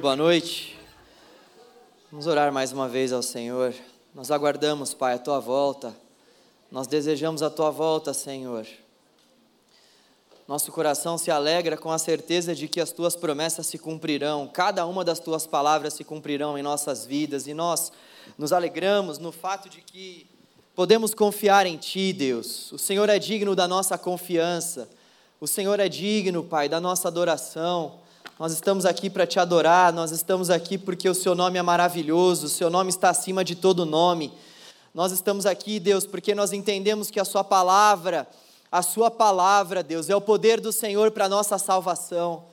Boa noite. Vamos orar mais uma vez ao Senhor. Nós aguardamos, Pai, a tua volta. Nós desejamos a tua volta, Senhor. Nosso coração se alegra com a certeza de que as tuas promessas se cumprirão, cada uma das tuas palavras se cumprirão em nossas vidas, e nós nos alegramos no fato de que podemos confiar em Ti, Deus. O Senhor é digno da nossa confiança, o Senhor é digno, Pai, da nossa adoração. Nós estamos aqui para te adorar, nós estamos aqui porque o seu nome é maravilhoso, o seu nome está acima de todo nome. Nós estamos aqui, Deus, porque nós entendemos que a sua palavra, a sua palavra, Deus, é o poder do Senhor para a nossa salvação.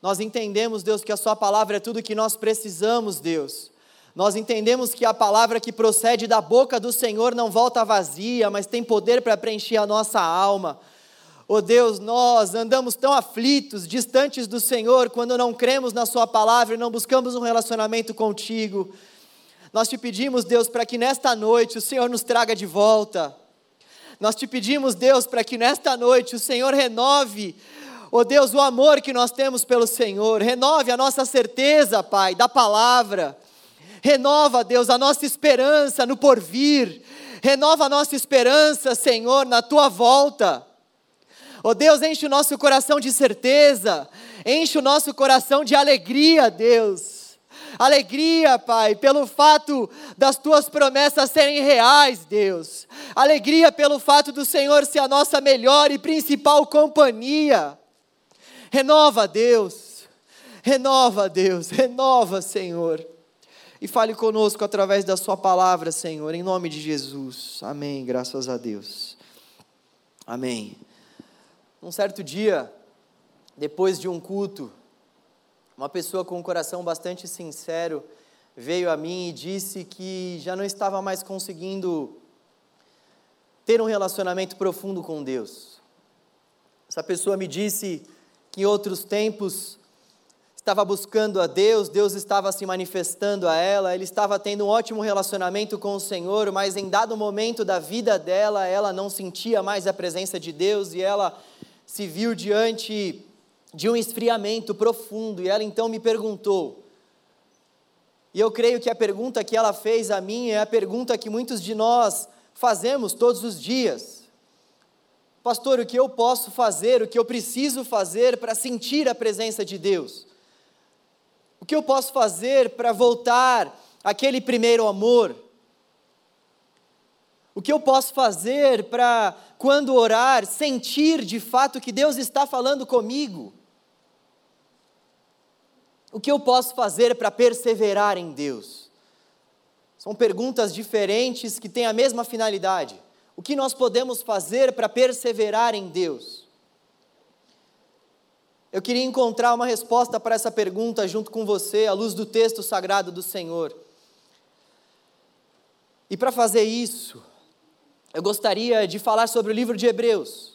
Nós entendemos, Deus, que a sua palavra é tudo que nós precisamos, Deus. Nós entendemos que a palavra que procede da boca do Senhor não volta vazia, mas tem poder para preencher a nossa alma. Oh Deus, nós andamos tão aflitos, distantes do Senhor, quando não cremos na Sua palavra e não buscamos um relacionamento contigo. Nós te pedimos, Deus, para que nesta noite o Senhor nos traga de volta. Nós te pedimos, Deus, para que nesta noite o Senhor renove, oh Deus, o amor que nós temos pelo Senhor, renove a nossa certeza, Pai, da palavra. Renova, Deus, a nossa esperança no porvir. Renova a nossa esperança, Senhor, na tua volta. Oh Deus, enche o nosso coração de certeza, enche o nosso coração de alegria, Deus. Alegria, Pai, pelo fato das tuas promessas serem reais, Deus. Alegria pelo fato do Senhor ser a nossa melhor e principal companhia. Renova, Deus. Renova, Deus. Renova, Senhor. E fale conosco através da Sua palavra, Senhor, em nome de Jesus. Amém. Graças a Deus. Amém. Um certo dia, depois de um culto, uma pessoa com um coração bastante sincero veio a mim e disse que já não estava mais conseguindo ter um relacionamento profundo com Deus. Essa pessoa me disse que em outros tempos estava buscando a Deus, Deus estava se manifestando a ela, ele estava tendo um ótimo relacionamento com o Senhor, mas em dado momento da vida dela, ela não sentia mais a presença de Deus e ela se viu diante de um esfriamento profundo e ela então me perguntou. E eu creio que a pergunta que ela fez a mim é a pergunta que muitos de nós fazemos todos os dias. Pastor, o que eu posso fazer, o que eu preciso fazer para sentir a presença de Deus? O que eu posso fazer para voltar àquele primeiro amor? O que eu posso fazer para, quando orar, sentir de fato que Deus está falando comigo? O que eu posso fazer para perseverar em Deus? São perguntas diferentes que têm a mesma finalidade. O que nós podemos fazer para perseverar em Deus? Eu queria encontrar uma resposta para essa pergunta junto com você, à luz do texto sagrado do Senhor. E para fazer isso, eu gostaria de falar sobre o livro de Hebreus.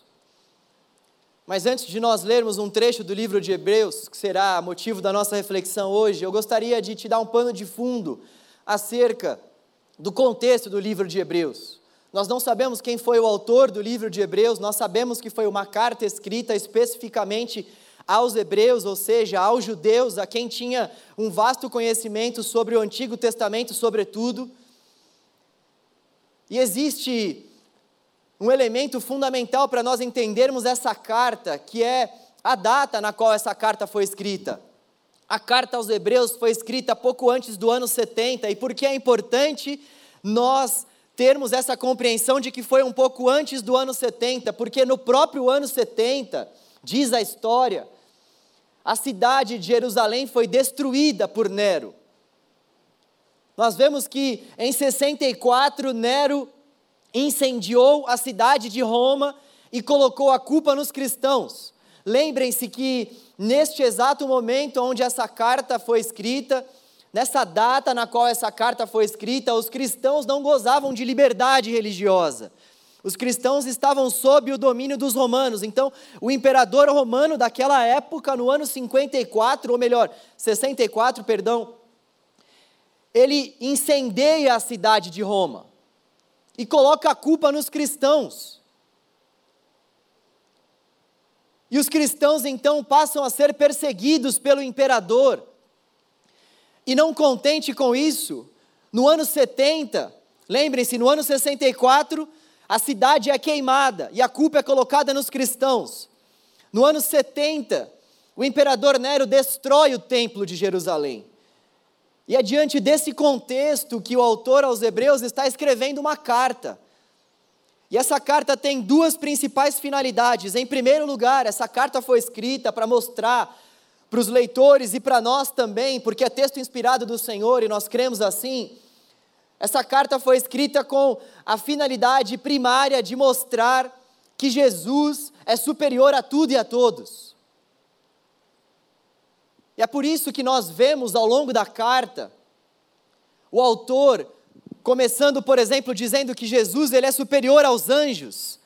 Mas antes de nós lermos um trecho do livro de Hebreus, que será motivo da nossa reflexão hoje, eu gostaria de te dar um pano de fundo acerca do contexto do livro de Hebreus. Nós não sabemos quem foi o autor do livro de Hebreus, nós sabemos que foi uma carta escrita especificamente aos hebreus, ou seja, aos judeus, a quem tinha um vasto conhecimento sobre o Antigo Testamento, sobretudo. E existe um elemento fundamental para nós entendermos essa carta, que é a data na qual essa carta foi escrita. A carta aos Hebreus foi escrita pouco antes do ano 70, e por que é importante nós termos essa compreensão de que foi um pouco antes do ano 70? Porque no próprio ano 70, diz a história, a cidade de Jerusalém foi destruída por Nero. Nós vemos que em 64 Nero incendiou a cidade de Roma e colocou a culpa nos cristãos. Lembrem-se que neste exato momento onde essa carta foi escrita, nessa data na qual essa carta foi escrita, os cristãos não gozavam de liberdade religiosa. Os cristãos estavam sob o domínio dos romanos. Então, o imperador romano daquela época, no ano 54, ou melhor, 64, perdão, ele incendeia a cidade de Roma e coloca a culpa nos cristãos. E os cristãos então passam a ser perseguidos pelo imperador. E não contente com isso, no ano 70, lembrem-se, no ano 64, a cidade é queimada e a culpa é colocada nos cristãos. No ano 70, o imperador Nero destrói o templo de Jerusalém. E é diante desse contexto que o autor aos Hebreus está escrevendo uma carta. E essa carta tem duas principais finalidades. Em primeiro lugar, essa carta foi escrita para mostrar para os leitores e para nós também, porque é texto inspirado do Senhor e nós cremos assim. Essa carta foi escrita com a finalidade primária de mostrar que Jesus é superior a tudo e a todos. E é por isso que nós vemos ao longo da carta o autor começando, por exemplo, dizendo que Jesus ele é superior aos anjos.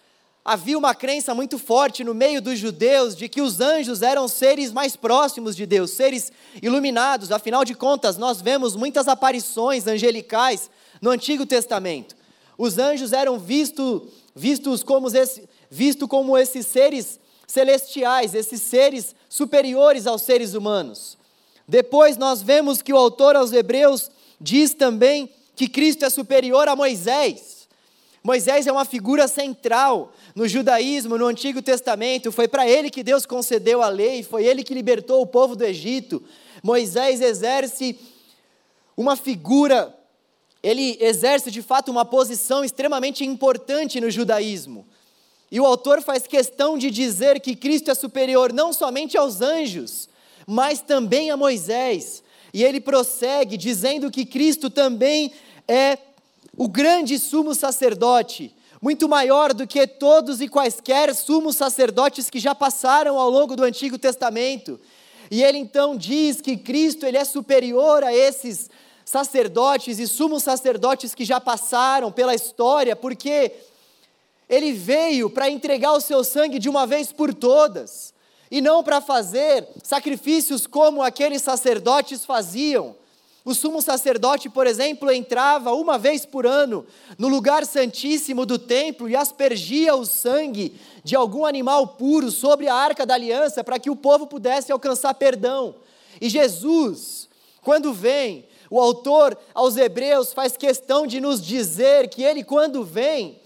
Havia uma crença muito forte no meio dos judeus de que os anjos eram seres mais próximos de Deus, seres iluminados. Afinal de contas, nós vemos muitas aparições angelicais no Antigo Testamento. Os anjos eram visto, vistos como, esse, visto como esses seres celestiais, esses seres superiores aos seres humanos. Depois nós vemos que o autor aos Hebreus diz também que Cristo é superior a Moisés. Moisés é uma figura central no judaísmo, no Antigo Testamento. Foi para ele que Deus concedeu a lei, foi ele que libertou o povo do Egito. Moisés exerce uma figura, ele exerce de fato uma posição extremamente importante no judaísmo. E o autor faz questão de dizer que Cristo é superior não somente aos anjos, mas também a Moisés. E ele prossegue dizendo que Cristo também é o grande sumo sacerdote, muito maior do que todos e quaisquer sumos sacerdotes que já passaram ao longo do Antigo Testamento. E ele então diz que Cristo ele é superior a esses sacerdotes e sumos sacerdotes que já passaram pela história, porque ele veio para entregar o seu sangue de uma vez por todas, e não para fazer sacrifícios como aqueles sacerdotes faziam. O sumo sacerdote, por exemplo, entrava uma vez por ano no lugar santíssimo do templo e aspergia o sangue de algum animal puro sobre a arca da aliança para que o povo pudesse alcançar perdão. E Jesus, quando vem, o autor aos Hebreus faz questão de nos dizer que ele, quando vem,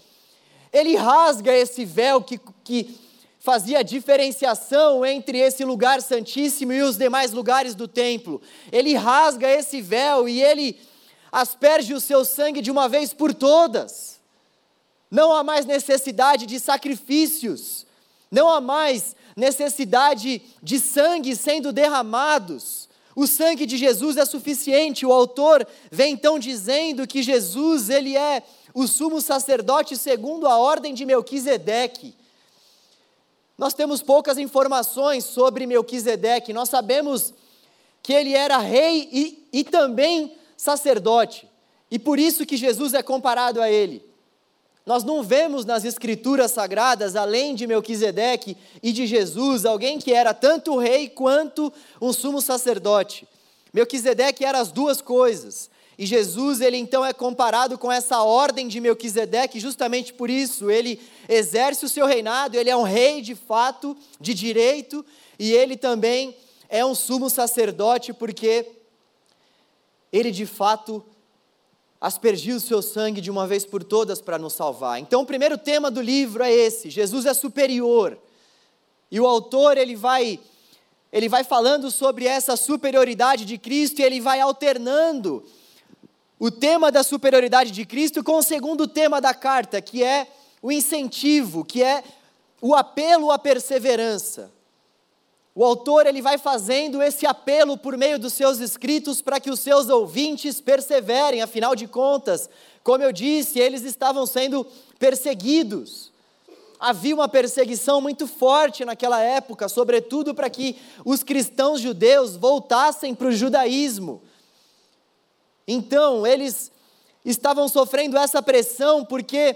ele rasga esse véu que, que fazia diferenciação entre esse lugar santíssimo e os demais lugares do templo. Ele rasga esse véu e ele asperge o seu sangue de uma vez por todas. Não há mais necessidade de sacrifícios, não há mais necessidade de sangue sendo derramados. O sangue de Jesus é suficiente. O autor vem então dizendo que Jesus, ele é o sumo sacerdote segundo a ordem de Melquisedeque. Nós temos poucas informações sobre Melquisedeque, nós sabemos que ele era rei e, e também sacerdote, e por isso que Jesus é comparado a ele. Nós não vemos nas escrituras sagradas, além de Melquisedeque e de Jesus, alguém que era tanto rei quanto um sumo sacerdote. Melquisedeque era as duas coisas. E Jesus, ele então é comparado com essa ordem de Melquisedeque, justamente por isso, ele exerce o seu reinado, ele é um rei de fato, de direito, e ele também é um sumo sacerdote, porque ele de fato aspergiu o seu sangue de uma vez por todas para nos salvar. Então, o primeiro tema do livro é esse: Jesus é superior. E o autor, ele vai ele vai falando sobre essa superioridade de Cristo e ele vai alternando o tema da superioridade de Cristo com o segundo tema da carta, que é o incentivo, que é o apelo à perseverança. O autor ele vai fazendo esse apelo por meio dos seus escritos para que os seus ouvintes perseverem, afinal de contas, como eu disse, eles estavam sendo perseguidos. Havia uma perseguição muito forte naquela época, sobretudo para que os cristãos judeus voltassem para o judaísmo. Então, eles estavam sofrendo essa pressão porque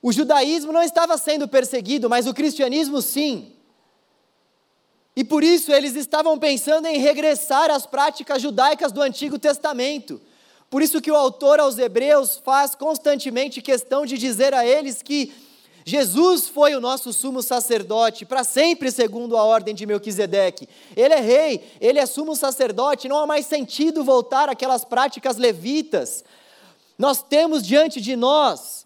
o judaísmo não estava sendo perseguido, mas o cristianismo sim. E por isso eles estavam pensando em regressar às práticas judaicas do Antigo Testamento. Por isso que o autor aos Hebreus faz constantemente questão de dizer a eles que Jesus foi o nosso sumo sacerdote, para sempre segundo a ordem de Melquisedeque. Ele é rei, ele é sumo sacerdote, não há mais sentido voltar àquelas práticas levitas. Nós temos diante de nós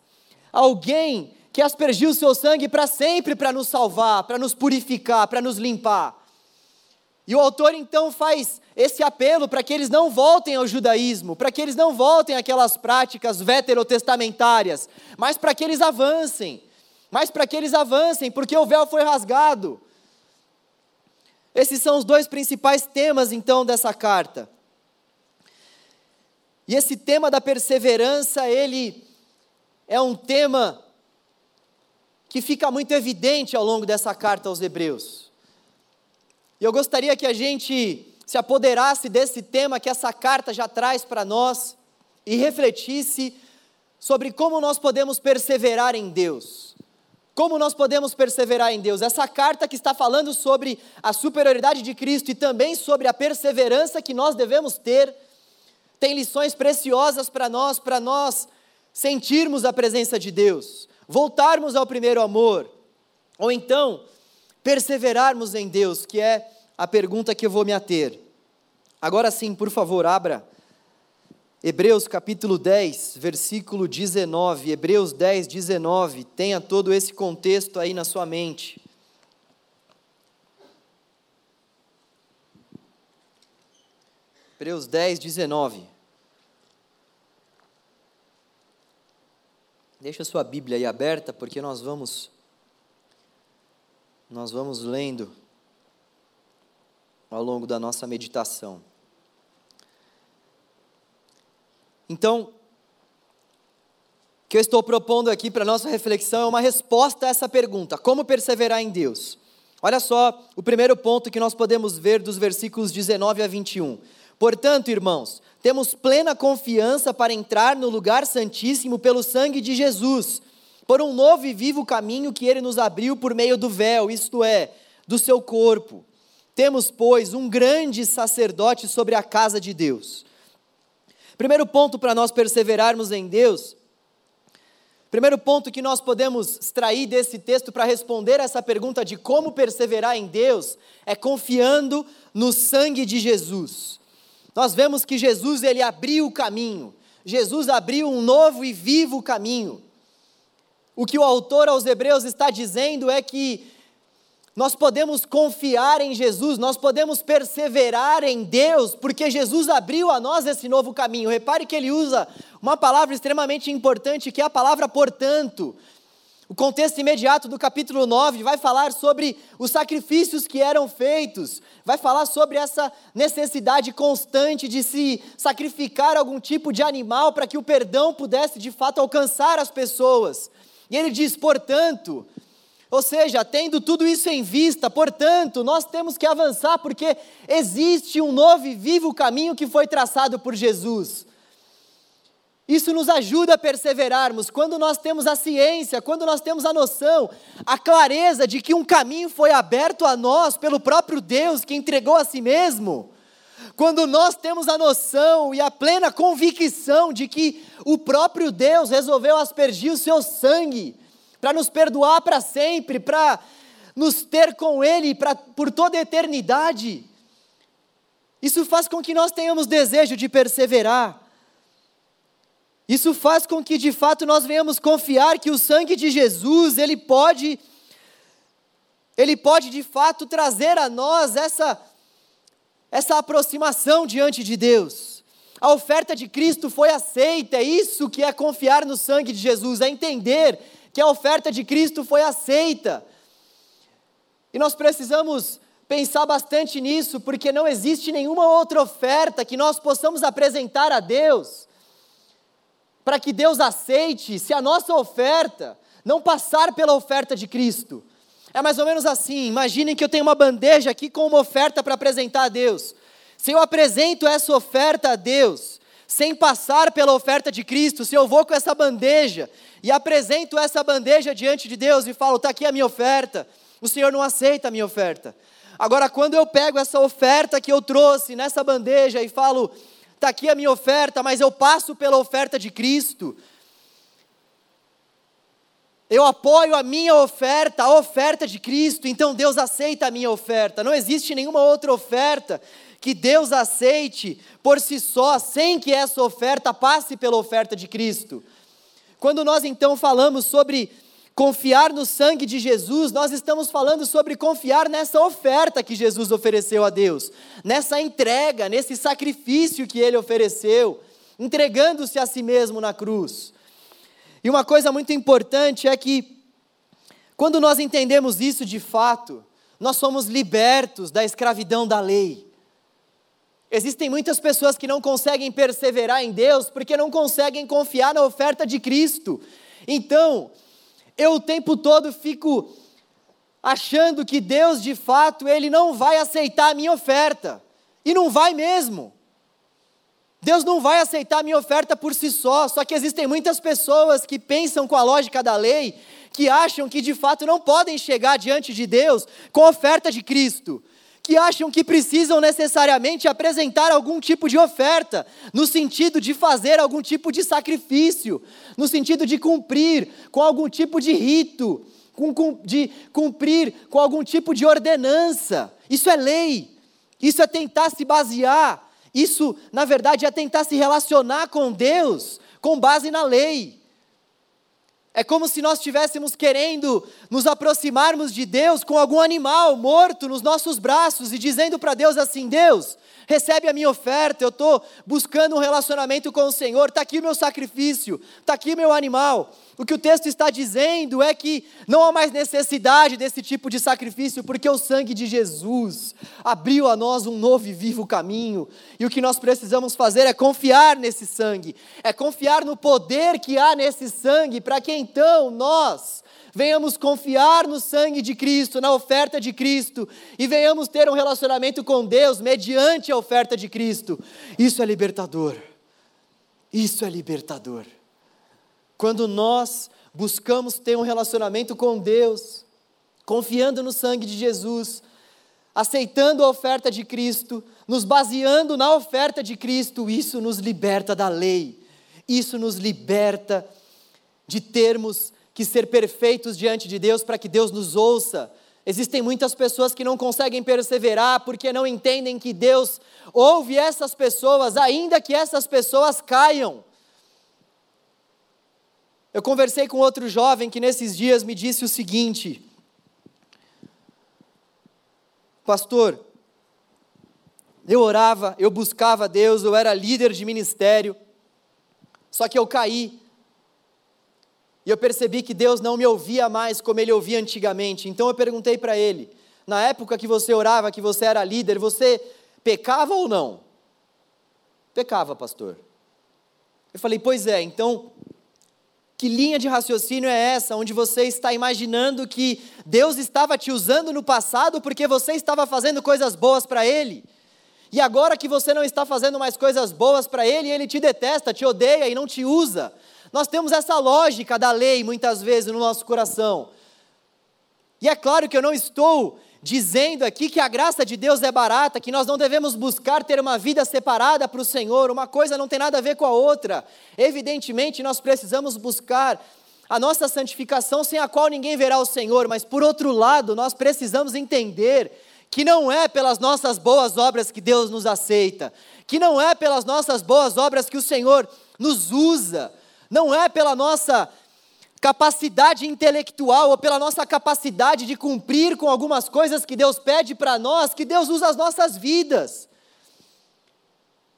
alguém que aspergiu o seu sangue para sempre para nos salvar, para nos purificar, para nos limpar. E o autor então faz esse apelo para que eles não voltem ao judaísmo, para que eles não voltem àquelas práticas veterotestamentárias, mas para que eles avancem, mas para que eles avancem, porque o véu foi rasgado. Esses são os dois principais temas então dessa carta. E esse tema da perseverança, ele é um tema que fica muito evidente ao longo dessa carta aos Hebreus. E eu gostaria que a gente se apoderasse desse tema que essa carta já traz para nós e refletisse sobre como nós podemos perseverar em Deus. Como nós podemos perseverar em Deus? Essa carta que está falando sobre a superioridade de Cristo e também sobre a perseverança que nós devemos ter, tem lições preciosas para nós, para nós sentirmos a presença de Deus, voltarmos ao primeiro amor, ou então perseverarmos em Deus, que é a pergunta que eu vou me ater. Agora sim, por favor, abra Hebreus capítulo 10, versículo 19. Hebreus 10, 19. Tenha todo esse contexto aí na sua mente. Hebreus 10, 19. Deixa a sua Bíblia aí aberta, porque nós vamos nós vamos lendo ao longo da nossa meditação. Então, o que eu estou propondo aqui para nossa reflexão é uma resposta a essa pergunta: como perseverar em Deus? Olha só o primeiro ponto que nós podemos ver dos versículos 19 a 21. Portanto, irmãos, temos plena confiança para entrar no lugar santíssimo pelo sangue de Jesus, por um novo e vivo caminho que ele nos abriu por meio do véu, isto é, do seu corpo. Temos, pois, um grande sacerdote sobre a casa de Deus. Primeiro ponto para nós perseverarmos em Deus, primeiro ponto que nós podemos extrair desse texto para responder essa pergunta de como perseverar em Deus, é confiando no sangue de Jesus. Nós vemos que Jesus ele abriu o caminho. Jesus abriu um novo e vivo caminho. O que o autor aos Hebreus está dizendo é que nós podemos confiar em Jesus, nós podemos perseverar em Deus, porque Jesus abriu a nós esse novo caminho. Repare que ele usa uma palavra extremamente importante, que é a palavra portanto. O contexto imediato do capítulo 9 vai falar sobre os sacrifícios que eram feitos, vai falar sobre essa necessidade constante de se sacrificar algum tipo de animal para que o perdão pudesse de fato alcançar as pessoas. E ele diz, portanto, ou seja, tendo tudo isso em vista, portanto, nós temos que avançar porque existe um novo e vivo caminho que foi traçado por Jesus. Isso nos ajuda a perseverarmos quando nós temos a ciência, quando nós temos a noção, a clareza de que um caminho foi aberto a nós pelo próprio Deus que entregou a si mesmo. Quando nós temos a noção e a plena convicção de que o próprio Deus resolveu aspergir o seu sangue para nos perdoar para sempre, para nos ter com Ele pra, por toda a eternidade. Isso faz com que nós tenhamos desejo de perseverar. Isso faz com que de fato nós venhamos confiar que o sangue de Jesus, ele pode ele pode de fato trazer a nós essa essa aproximação diante de Deus. A oferta de Cristo foi aceita, é isso que é confiar no sangue de Jesus, é entender que a oferta de Cristo foi aceita. E nós precisamos pensar bastante nisso, porque não existe nenhuma outra oferta que nós possamos apresentar a Deus, para que Deus aceite, se a nossa oferta não passar pela oferta de Cristo. É mais ou menos assim: imaginem que eu tenho uma bandeja aqui com uma oferta para apresentar a Deus. Se eu apresento essa oferta a Deus, sem passar pela oferta de Cristo, se eu vou com essa bandeja e apresento essa bandeja diante de Deus e falo, está aqui a minha oferta, o Senhor não aceita a minha oferta. Agora, quando eu pego essa oferta que eu trouxe nessa bandeja e falo, está aqui a minha oferta, mas eu passo pela oferta de Cristo, eu apoio a minha oferta, a oferta de Cristo, então Deus aceita a minha oferta. Não existe nenhuma outra oferta que Deus aceite por si só, sem que essa oferta passe pela oferta de Cristo. Quando nós então falamos sobre confiar no sangue de Jesus, nós estamos falando sobre confiar nessa oferta que Jesus ofereceu a Deus, nessa entrega, nesse sacrifício que ele ofereceu, entregando-se a si mesmo na cruz. E uma coisa muito importante é que, quando nós entendemos isso de fato, nós somos libertos da escravidão da lei. Existem muitas pessoas que não conseguem perseverar em Deus porque não conseguem confiar na oferta de Cristo. Então, eu o tempo todo fico achando que Deus, de fato, ele não vai aceitar a minha oferta. E não vai mesmo. Deus não vai aceitar a minha oferta por si só, só que existem muitas pessoas que pensam com a lógica da lei, que acham que de fato não podem chegar diante de Deus com a oferta de Cristo, que acham que precisam necessariamente apresentar algum tipo de oferta, no sentido de fazer algum tipo de sacrifício, no sentido de cumprir com algum tipo de rito, de cumprir com algum tipo de ordenança. Isso é lei, isso é tentar se basear isso, na verdade, é tentar se relacionar com Deus com base na lei. É como se nós estivéssemos querendo nos aproximarmos de Deus com algum animal morto nos nossos braços e dizendo para Deus assim: Deus, recebe a minha oferta, eu estou buscando um relacionamento com o Senhor, está aqui o meu sacrifício, está aqui o meu animal. O que o texto está dizendo é que não há mais necessidade desse tipo de sacrifício, porque o sangue de Jesus abriu a nós um novo e vivo caminho, e o que nós precisamos fazer é confiar nesse sangue, é confiar no poder que há nesse sangue, para que então nós venhamos confiar no sangue de Cristo, na oferta de Cristo, e venhamos ter um relacionamento com Deus mediante a oferta de Cristo. Isso é libertador. Isso é libertador. Quando nós buscamos ter um relacionamento com Deus, confiando no sangue de Jesus, aceitando a oferta de Cristo, nos baseando na oferta de Cristo, isso nos liberta da lei, isso nos liberta de termos que ser perfeitos diante de Deus para que Deus nos ouça. Existem muitas pessoas que não conseguem perseverar porque não entendem que Deus ouve essas pessoas, ainda que essas pessoas caiam. Eu conversei com outro jovem que nesses dias me disse o seguinte: Pastor, eu orava, eu buscava Deus, eu era líder de ministério, só que eu caí e eu percebi que Deus não me ouvia mais como ele ouvia antigamente. Então eu perguntei para ele: na época que você orava, que você era líder, você pecava ou não? Pecava, pastor. Eu falei: pois é, então que linha de raciocínio é essa, onde você está imaginando que Deus estava te usando no passado porque você estava fazendo coisas boas para Ele? E agora que você não está fazendo mais coisas boas para Ele, Ele te detesta, te odeia e não te usa. Nós temos essa lógica da lei muitas vezes no nosso coração. E é claro que eu não estou dizendo aqui que a graça de Deus é barata, que nós não devemos buscar ter uma vida separada para o Senhor, uma coisa não tem nada a ver com a outra. Evidentemente, nós precisamos buscar a nossa santificação sem a qual ninguém verá o Senhor, mas por outro lado, nós precisamos entender que não é pelas nossas boas obras que Deus nos aceita, que não é pelas nossas boas obras que o Senhor nos usa, não é pela nossa capacidade intelectual ou pela nossa capacidade de cumprir com algumas coisas que Deus pede para nós que Deus usa as nossas vidas.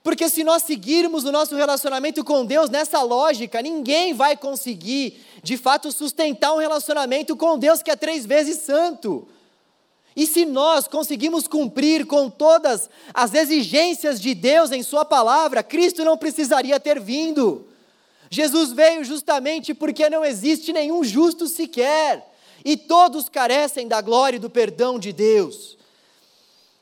Porque se nós seguirmos o nosso relacionamento com Deus nessa lógica, ninguém vai conseguir, de fato, sustentar um relacionamento com Deus que é três vezes santo. E se nós conseguimos cumprir com todas as exigências de Deus em Sua palavra, Cristo não precisaria ter vindo. Jesus veio justamente porque não existe nenhum justo sequer, e todos carecem da glória e do perdão de Deus.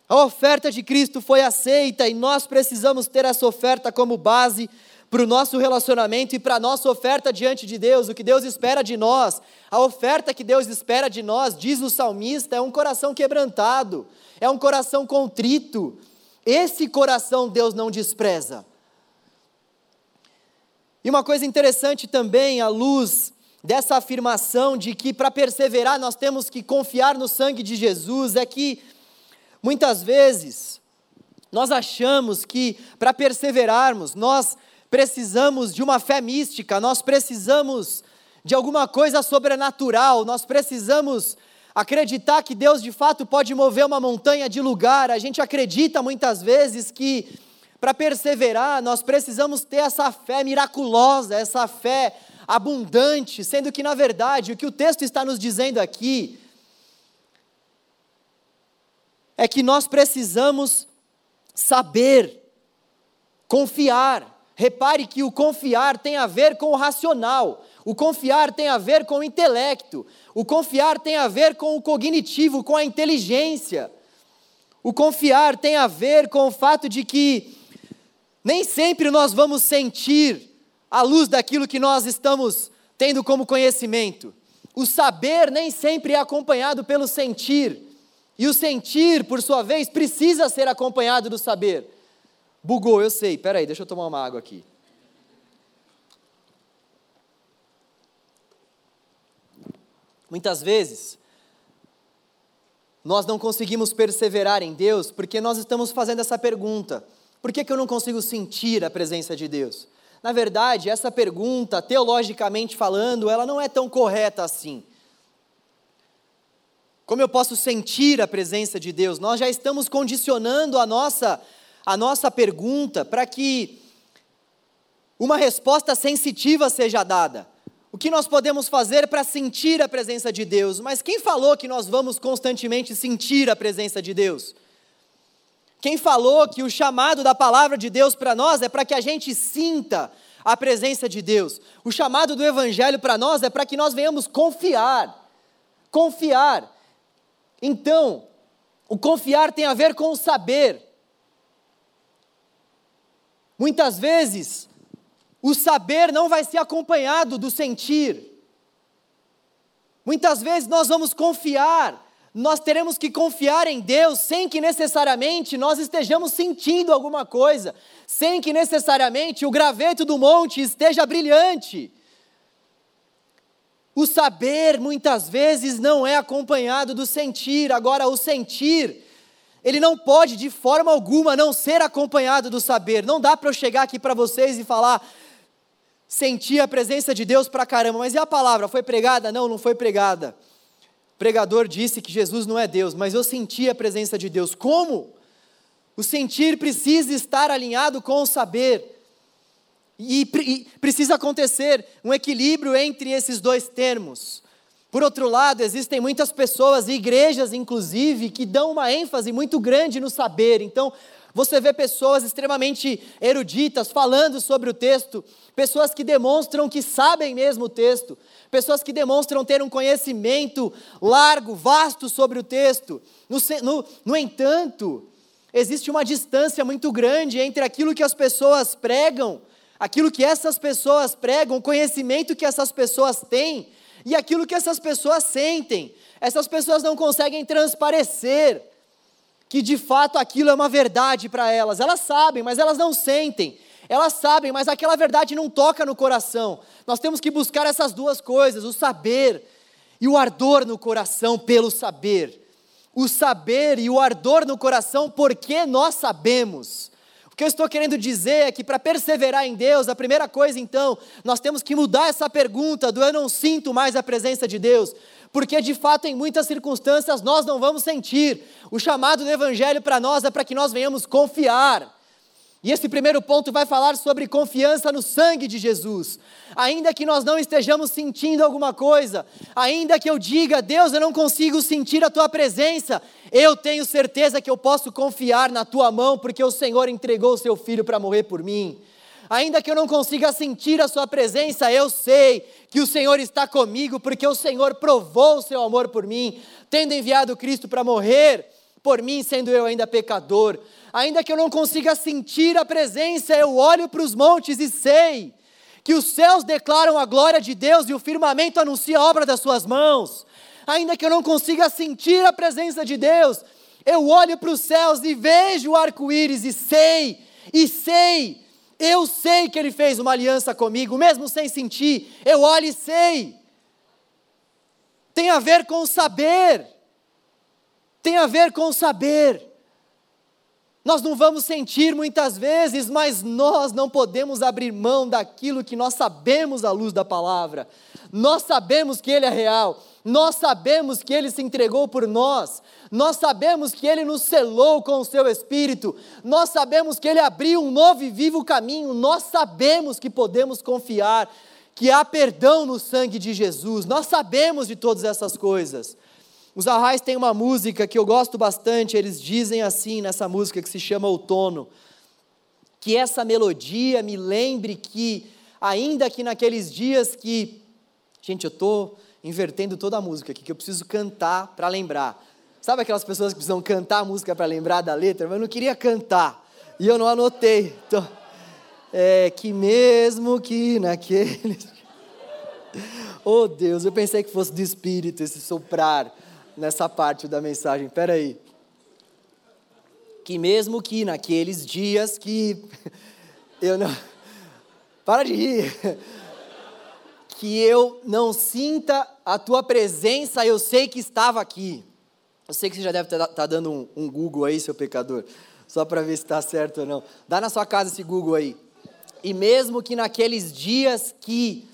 A oferta de Cristo foi aceita e nós precisamos ter essa oferta como base para o nosso relacionamento e para a nossa oferta diante de Deus, o que Deus espera de nós. A oferta que Deus espera de nós, diz o salmista, é um coração quebrantado, é um coração contrito. Esse coração Deus não despreza. E uma coisa interessante também, à luz dessa afirmação de que para perseverar nós temos que confiar no sangue de Jesus é que muitas vezes nós achamos que para perseverarmos nós precisamos de uma fé mística, nós precisamos de alguma coisa sobrenatural, nós precisamos acreditar que Deus de fato pode mover uma montanha de lugar. A gente acredita muitas vezes que para perseverar nós precisamos ter essa fé miraculosa, essa fé abundante, sendo que na verdade o que o texto está nos dizendo aqui é que nós precisamos saber, confiar, Repare que o confiar tem a ver com o racional, o confiar tem a ver com o intelecto, o confiar tem a ver com o cognitivo, com a inteligência. O confiar tem a ver com o fato de que nem sempre nós vamos sentir a luz daquilo que nós estamos tendo como conhecimento. O saber nem sempre é acompanhado pelo sentir, e o sentir, por sua vez, precisa ser acompanhado do saber. Bugou, eu sei. Espera aí, deixa eu tomar uma água aqui. Muitas vezes, nós não conseguimos perseverar em Deus porque nós estamos fazendo essa pergunta: por que, que eu não consigo sentir a presença de Deus? Na verdade, essa pergunta, teologicamente falando, ela não é tão correta assim. Como eu posso sentir a presença de Deus? Nós já estamos condicionando a nossa a nossa pergunta para que uma resposta sensitiva seja dada. O que nós podemos fazer para sentir a presença de Deus? Mas quem falou que nós vamos constantemente sentir a presença de Deus? Quem falou que o chamado da palavra de Deus para nós é para que a gente sinta a presença de Deus? O chamado do Evangelho para nós é para que nós venhamos confiar. Confiar. Então, o confiar tem a ver com o saber. Muitas vezes, o saber não vai ser acompanhado do sentir. Muitas vezes nós vamos confiar, nós teremos que confiar em Deus sem que necessariamente nós estejamos sentindo alguma coisa, sem que necessariamente o graveto do monte esteja brilhante. O saber muitas vezes não é acompanhado do sentir, agora o sentir ele não pode de forma alguma não ser acompanhado do saber. Não dá para eu chegar aqui para vocês e falar, senti a presença de Deus para caramba, mas e a palavra? Foi pregada? Não, não foi pregada. Pregador disse que Jesus não é Deus, mas eu senti a presença de Deus. Como? O sentir precisa estar alinhado com o saber. E, e precisa acontecer um equilíbrio entre esses dois termos. Por outro lado, existem muitas pessoas, igrejas inclusive, que dão uma ênfase muito grande no saber. Então, você vê pessoas extremamente eruditas falando sobre o texto, pessoas que demonstram que sabem mesmo o texto, pessoas que demonstram ter um conhecimento largo, vasto sobre o texto. No, no, no entanto, existe uma distância muito grande entre aquilo que as pessoas pregam, aquilo que essas pessoas pregam, o conhecimento que essas pessoas têm e aquilo que essas pessoas sentem. Essas pessoas não conseguem transparecer que de fato aquilo é uma verdade para elas. Elas sabem, mas elas não sentem. Elas sabem, mas aquela verdade não toca no coração. Nós temos que buscar essas duas coisas: o saber e o ardor no coração pelo saber. O saber e o ardor no coração porque nós sabemos. O que eu estou querendo dizer é que para perseverar em Deus, a primeira coisa então, nós temos que mudar essa pergunta do eu não sinto mais a presença de Deus, porque de fato em muitas circunstâncias nós não vamos sentir. O chamado do Evangelho para nós é para que nós venhamos confiar. E esse primeiro ponto vai falar sobre confiança no sangue de Jesus. Ainda que nós não estejamos sentindo alguma coisa, ainda que eu diga, Deus, eu não consigo sentir a tua presença, eu tenho certeza que eu posso confiar na tua mão, porque o Senhor entregou o seu filho para morrer por mim. Ainda que eu não consiga sentir a sua presença, eu sei que o Senhor está comigo, porque o Senhor provou o seu amor por mim, tendo enviado Cristo para morrer por mim, sendo eu ainda pecador. Ainda que eu não consiga sentir a presença, eu olho para os montes e sei que os céus declaram a glória de Deus e o firmamento anuncia a obra das suas mãos. Ainda que eu não consiga sentir a presença de Deus, eu olho para os céus e vejo o arco-íris e sei, e sei, eu sei que Ele fez uma aliança comigo, mesmo sem sentir, eu olho e sei. tem a ver com saber. Tem a ver com saber. Nós não vamos sentir muitas vezes, mas nós não podemos abrir mão daquilo que nós sabemos à luz da palavra. Nós sabemos que Ele é real, nós sabemos que Ele se entregou por nós, nós sabemos que Ele nos selou com o Seu Espírito, nós sabemos que Ele abriu um novo e vivo caminho, nós sabemos que podemos confiar que há perdão no sangue de Jesus, nós sabemos de todas essas coisas. Os Arrais têm uma música que eu gosto bastante, eles dizem assim nessa música que se chama Outono, que essa melodia me lembre que, ainda que naqueles dias que. Gente, eu estou invertendo toda a música aqui, que eu preciso cantar para lembrar. Sabe aquelas pessoas que precisam cantar a música para lembrar da letra? Mas eu não queria cantar, e eu não anotei. Então, é que mesmo que naqueles. Oh Deus, eu pensei que fosse do Espírito esse soprar nessa parte da mensagem. Espera aí. Que mesmo que naqueles dias que eu não Para de rir. Que eu não sinta a tua presença, eu sei que estava aqui. Eu sei que você já deve estar tá dando um, um Google aí, seu pecador, só para ver se está certo ou não. Dá na sua casa esse Google aí. E mesmo que naqueles dias que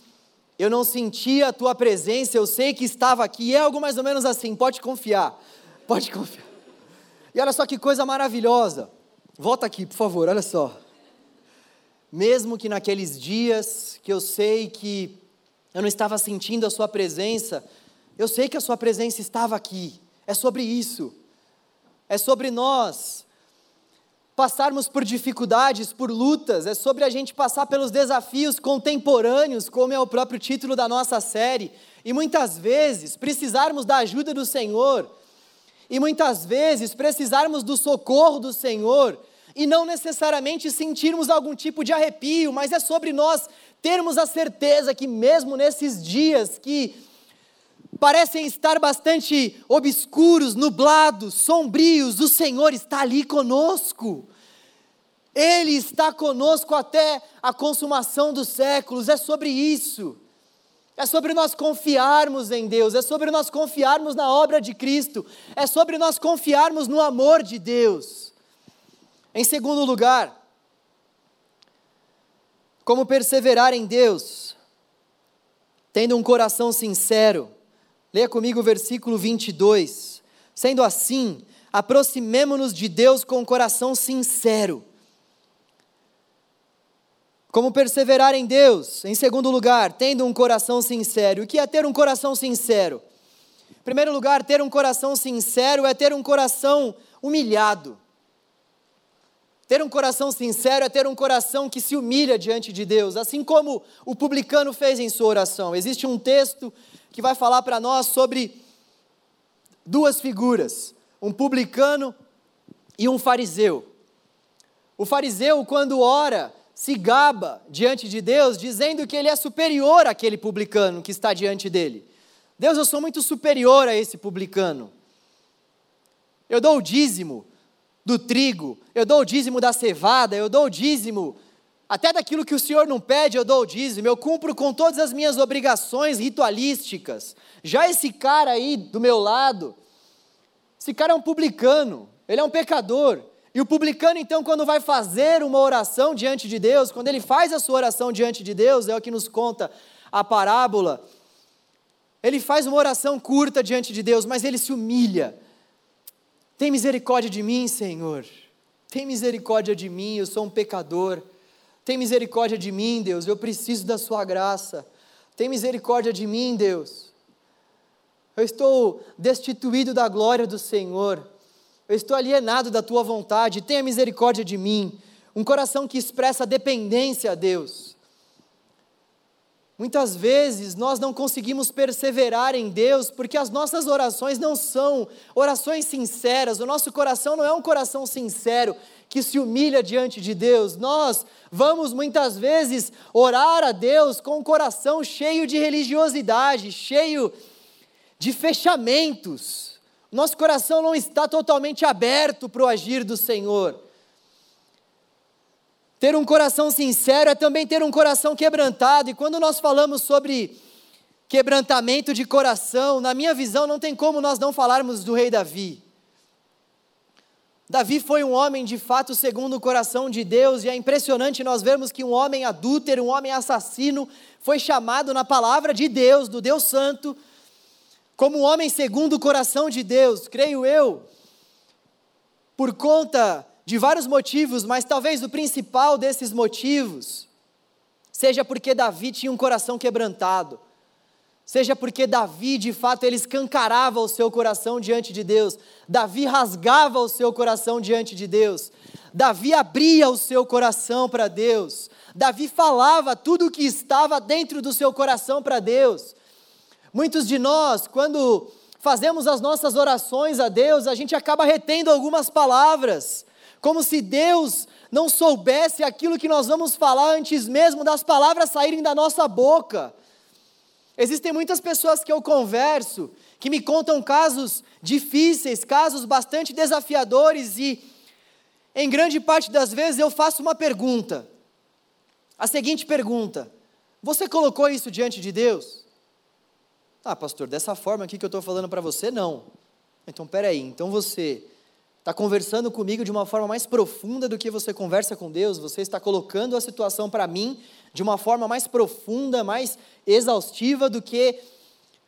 eu não sentia a tua presença, eu sei que estava aqui. É algo mais ou menos assim, pode confiar. Pode confiar. E olha só que coisa maravilhosa. Volta aqui, por favor, olha só. Mesmo que naqueles dias que eu sei que eu não estava sentindo a sua presença, eu sei que a sua presença estava aqui. É sobre isso. É sobre nós passarmos por dificuldades, por lutas, é sobre a gente passar pelos desafios contemporâneos, como é o próprio título da nossa série, e muitas vezes precisarmos da ajuda do Senhor, e muitas vezes precisarmos do socorro do Senhor, e não necessariamente sentirmos algum tipo de arrepio, mas é sobre nós termos a certeza que, mesmo nesses dias que parecem estar bastante obscuros, nublados, sombrios, o Senhor está ali conosco. Ele está conosco até a consumação dos séculos, é sobre isso. É sobre nós confiarmos em Deus, é sobre nós confiarmos na obra de Cristo, é sobre nós confiarmos no amor de Deus. Em segundo lugar, como perseverar em Deus, tendo um coração sincero. Leia comigo o versículo 22. Sendo assim, aproximemo-nos de Deus com um coração sincero. Como perseverar em Deus? Em segundo lugar, tendo um coração sincero. O que é ter um coração sincero? Em primeiro lugar, ter um coração sincero é ter um coração humilhado. Ter um coração sincero é ter um coração que se humilha diante de Deus, assim como o publicano fez em sua oração. Existe um texto que vai falar para nós sobre duas figuras, um publicano e um fariseu. O fariseu, quando ora, se gaba diante de Deus, dizendo que ele é superior àquele publicano que está diante dele. Deus, eu sou muito superior a esse publicano. Eu dou o dízimo do trigo, eu dou o dízimo da cevada, eu dou o dízimo até daquilo que o Senhor não pede, eu dou o dízimo, eu cumpro com todas as minhas obrigações ritualísticas. Já esse cara aí do meu lado, esse cara é um publicano, ele é um pecador. E o publicano, então, quando vai fazer uma oração diante de Deus, quando ele faz a sua oração diante de Deus, é o que nos conta a parábola, ele faz uma oração curta diante de Deus, mas ele se humilha tem misericórdia de mim, Senhor. Tem misericórdia de mim, eu sou um pecador. Tem misericórdia de mim, Deus, eu preciso da Sua graça. Tem misericórdia de mim, Deus. Eu estou destituído da glória do Senhor. Eu estou alienado da Tua vontade. Tenha misericórdia de mim. Um coração que expressa dependência a Deus. Muitas vezes nós não conseguimos perseverar em Deus porque as nossas orações não são orações sinceras, o nosso coração não é um coração sincero que se humilha diante de Deus. Nós vamos muitas vezes orar a Deus com o coração cheio de religiosidade, cheio de fechamentos. Nosso coração não está totalmente aberto para o agir do Senhor. Ter um coração sincero é também ter um coração quebrantado, e quando nós falamos sobre quebrantamento de coração, na minha visão, não tem como nós não falarmos do rei Davi. Davi foi um homem de fato segundo o coração de Deus, e é impressionante nós vermos que um homem adúltero, um homem assassino, foi chamado na palavra de Deus, do Deus Santo, como um homem segundo o coração de Deus, creio eu, por conta de vários motivos, mas talvez o principal desses motivos seja porque Davi tinha um coração quebrantado seja porque Davi, de fato, ele escancarava o seu coração diante de Deus, Davi rasgava o seu coração diante de Deus, Davi abria o seu coração para Deus, Davi falava tudo o que estava dentro do seu coração para Deus. Muitos de nós, quando fazemos as nossas orações a Deus, a gente acaba retendo algumas palavras, como se Deus não soubesse aquilo que nós vamos falar antes mesmo das palavras saírem da nossa boca. Existem muitas pessoas que eu converso que me contam casos difíceis, casos bastante desafiadores e, em grande parte das vezes, eu faço uma pergunta. A seguinte pergunta: Você colocou isso diante de Deus? Ah, pastor, dessa forma aqui que eu estou falando para você, não. Então, peraí, então você está conversando comigo de uma forma mais profunda do que você conversa com Deus, você está colocando a situação para mim de uma forma mais profunda, mais exaustiva do que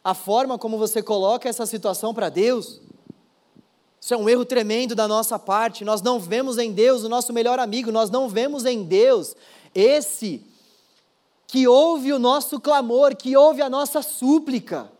a forma como você coloca essa situação para Deus. Isso é um erro tremendo da nossa parte. Nós não vemos em Deus o nosso melhor amigo, nós não vemos em Deus esse que ouve o nosso clamor, que ouve a nossa súplica.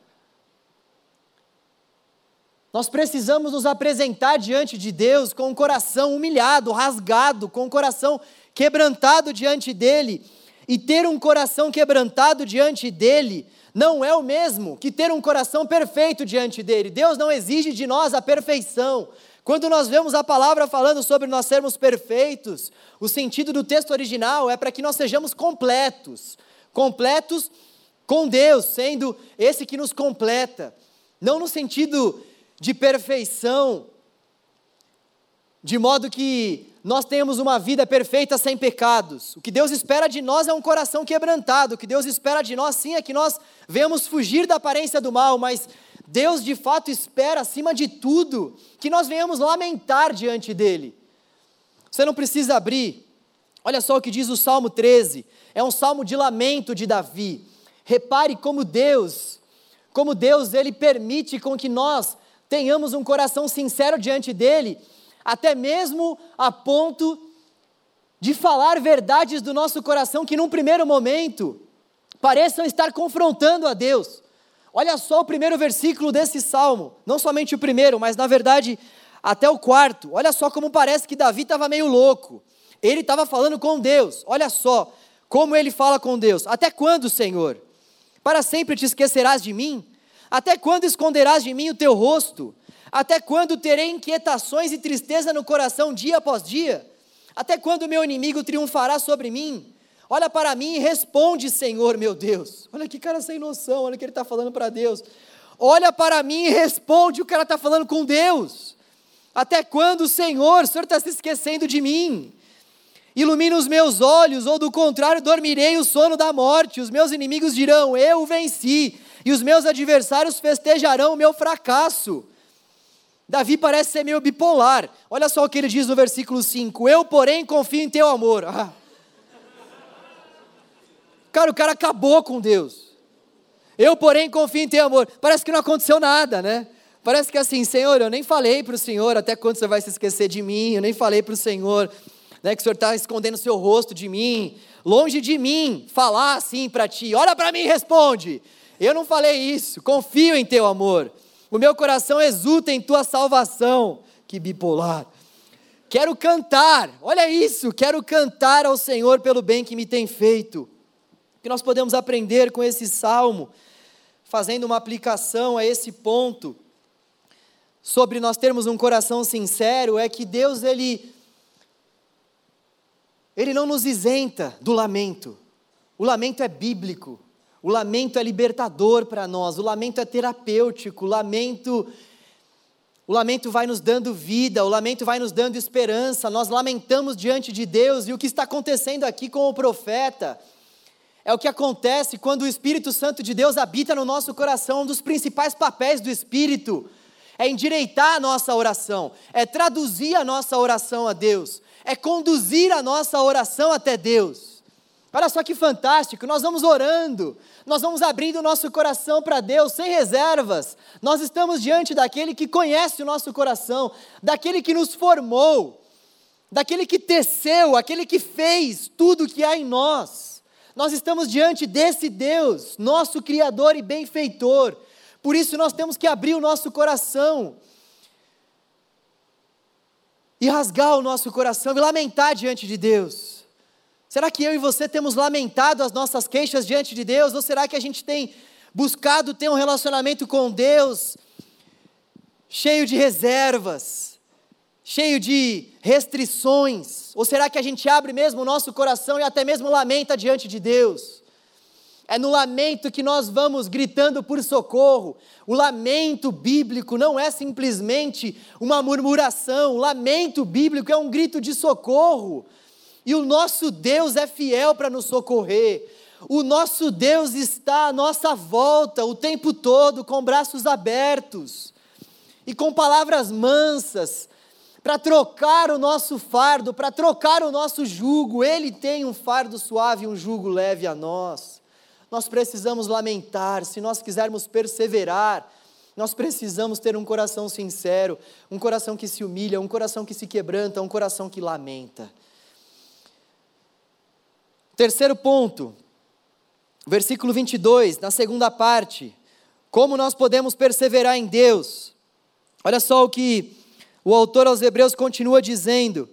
Nós precisamos nos apresentar diante de Deus com o coração humilhado, rasgado, com o coração quebrantado diante dele e ter um coração quebrantado diante dele não é o mesmo que ter um coração perfeito diante dele. Deus não exige de nós a perfeição. Quando nós vemos a palavra falando sobre nós sermos perfeitos, o sentido do texto original é para que nós sejamos completos completos com Deus, sendo esse que nos completa. Não no sentido de perfeição, de modo que nós temos uma vida perfeita sem pecados. O que Deus espera de nós é um coração quebrantado. O que Deus espera de nós, sim, é que nós venhamos fugir da aparência do mal, mas Deus de fato espera, acima de tudo, que nós venhamos lamentar diante dEle. Você não precisa abrir. Olha só o que diz o Salmo 13. É um salmo de lamento de Davi. Repare como Deus, como Deus ele permite com que nós tenhamos um coração sincero diante dele até mesmo a ponto de falar verdades do nosso coração que, num primeiro momento, pareçam estar confrontando a Deus. Olha só o primeiro versículo desse salmo, não somente o primeiro, mas na verdade até o quarto. Olha só como parece que Davi estava meio louco. Ele estava falando com Deus. Olha só como ele fala com Deus: Até quando, Senhor? Para sempre te esquecerás de mim? Até quando esconderás de mim o teu rosto? Até quando terei inquietações e tristeza no coração dia após dia? Até quando meu inimigo triunfará sobre mim? Olha para mim e responde, Senhor meu Deus. Olha que cara sem noção, olha o que ele está falando para Deus. Olha para mim e responde o que ela está falando com Deus. Até quando, Senhor, o Senhor está se esquecendo de mim? Ilumina os meus olhos, ou do contrário, dormirei o sono da morte. Os meus inimigos dirão: Eu venci, e os meus adversários festejarão o meu fracasso. Davi parece ser meio bipolar. Olha só o que ele diz no versículo 5: Eu, porém, confio em teu amor. Ah. Cara, o cara acabou com Deus. Eu, porém, confio em teu amor. Parece que não aconteceu nada, né? Parece que assim, Senhor, eu nem falei para o Senhor até quando você vai se esquecer de mim, eu nem falei para o Senhor né, que o Senhor está escondendo o seu rosto de mim, longe de mim, falar assim para ti, olha para mim e responde. Eu não falei isso, confio em teu amor. O meu coração exulta em tua salvação. Que bipolar. Quero cantar, olha isso, quero cantar ao Senhor pelo bem que me tem feito. O que nós podemos aprender com esse salmo, fazendo uma aplicação a esse ponto, sobre nós termos um coração sincero, é que Deus, Ele, Ele não nos isenta do lamento. O lamento é bíblico. O lamento é libertador para nós, o lamento é terapêutico, o lamento o lamento vai nos dando vida, o lamento vai nos dando esperança. Nós lamentamos diante de Deus e o que está acontecendo aqui com o profeta É o que acontece quando o Espírito Santo de Deus habita no nosso coração. Um dos principais papéis do Espírito é endireitar a nossa oração, é traduzir a nossa oração a Deus, é conduzir a nossa oração até Deus. Olha só que fantástico, nós vamos orando, nós vamos abrindo o nosso coração para Deus sem reservas, nós estamos diante daquele que conhece o nosso coração, daquele que nos formou, daquele que teceu, aquele que fez tudo o que há em nós. Nós estamos diante desse Deus, nosso Criador e benfeitor, por isso nós temos que abrir o nosso coração e rasgar o nosso coração e lamentar diante de Deus. Será que eu e você temos lamentado as nossas queixas diante de Deus? Ou será que a gente tem buscado ter um relacionamento com Deus cheio de reservas, cheio de restrições? Ou será que a gente abre mesmo o nosso coração e até mesmo lamenta diante de Deus? É no lamento que nós vamos gritando por socorro. O lamento bíblico não é simplesmente uma murmuração. O lamento bíblico é um grito de socorro. E o nosso Deus é fiel para nos socorrer. O nosso Deus está à nossa volta o tempo todo, com braços abertos e com palavras mansas, para trocar o nosso fardo, para trocar o nosso jugo. Ele tem um fardo suave e um jugo leve a nós nós precisamos lamentar, se nós quisermos perseverar, nós precisamos ter um coração sincero, um coração que se humilha, um coração que se quebranta, um coração que lamenta. Terceiro ponto, versículo 22, na segunda parte, como nós podemos perseverar em Deus? Olha só o que o autor aos Hebreus continua dizendo.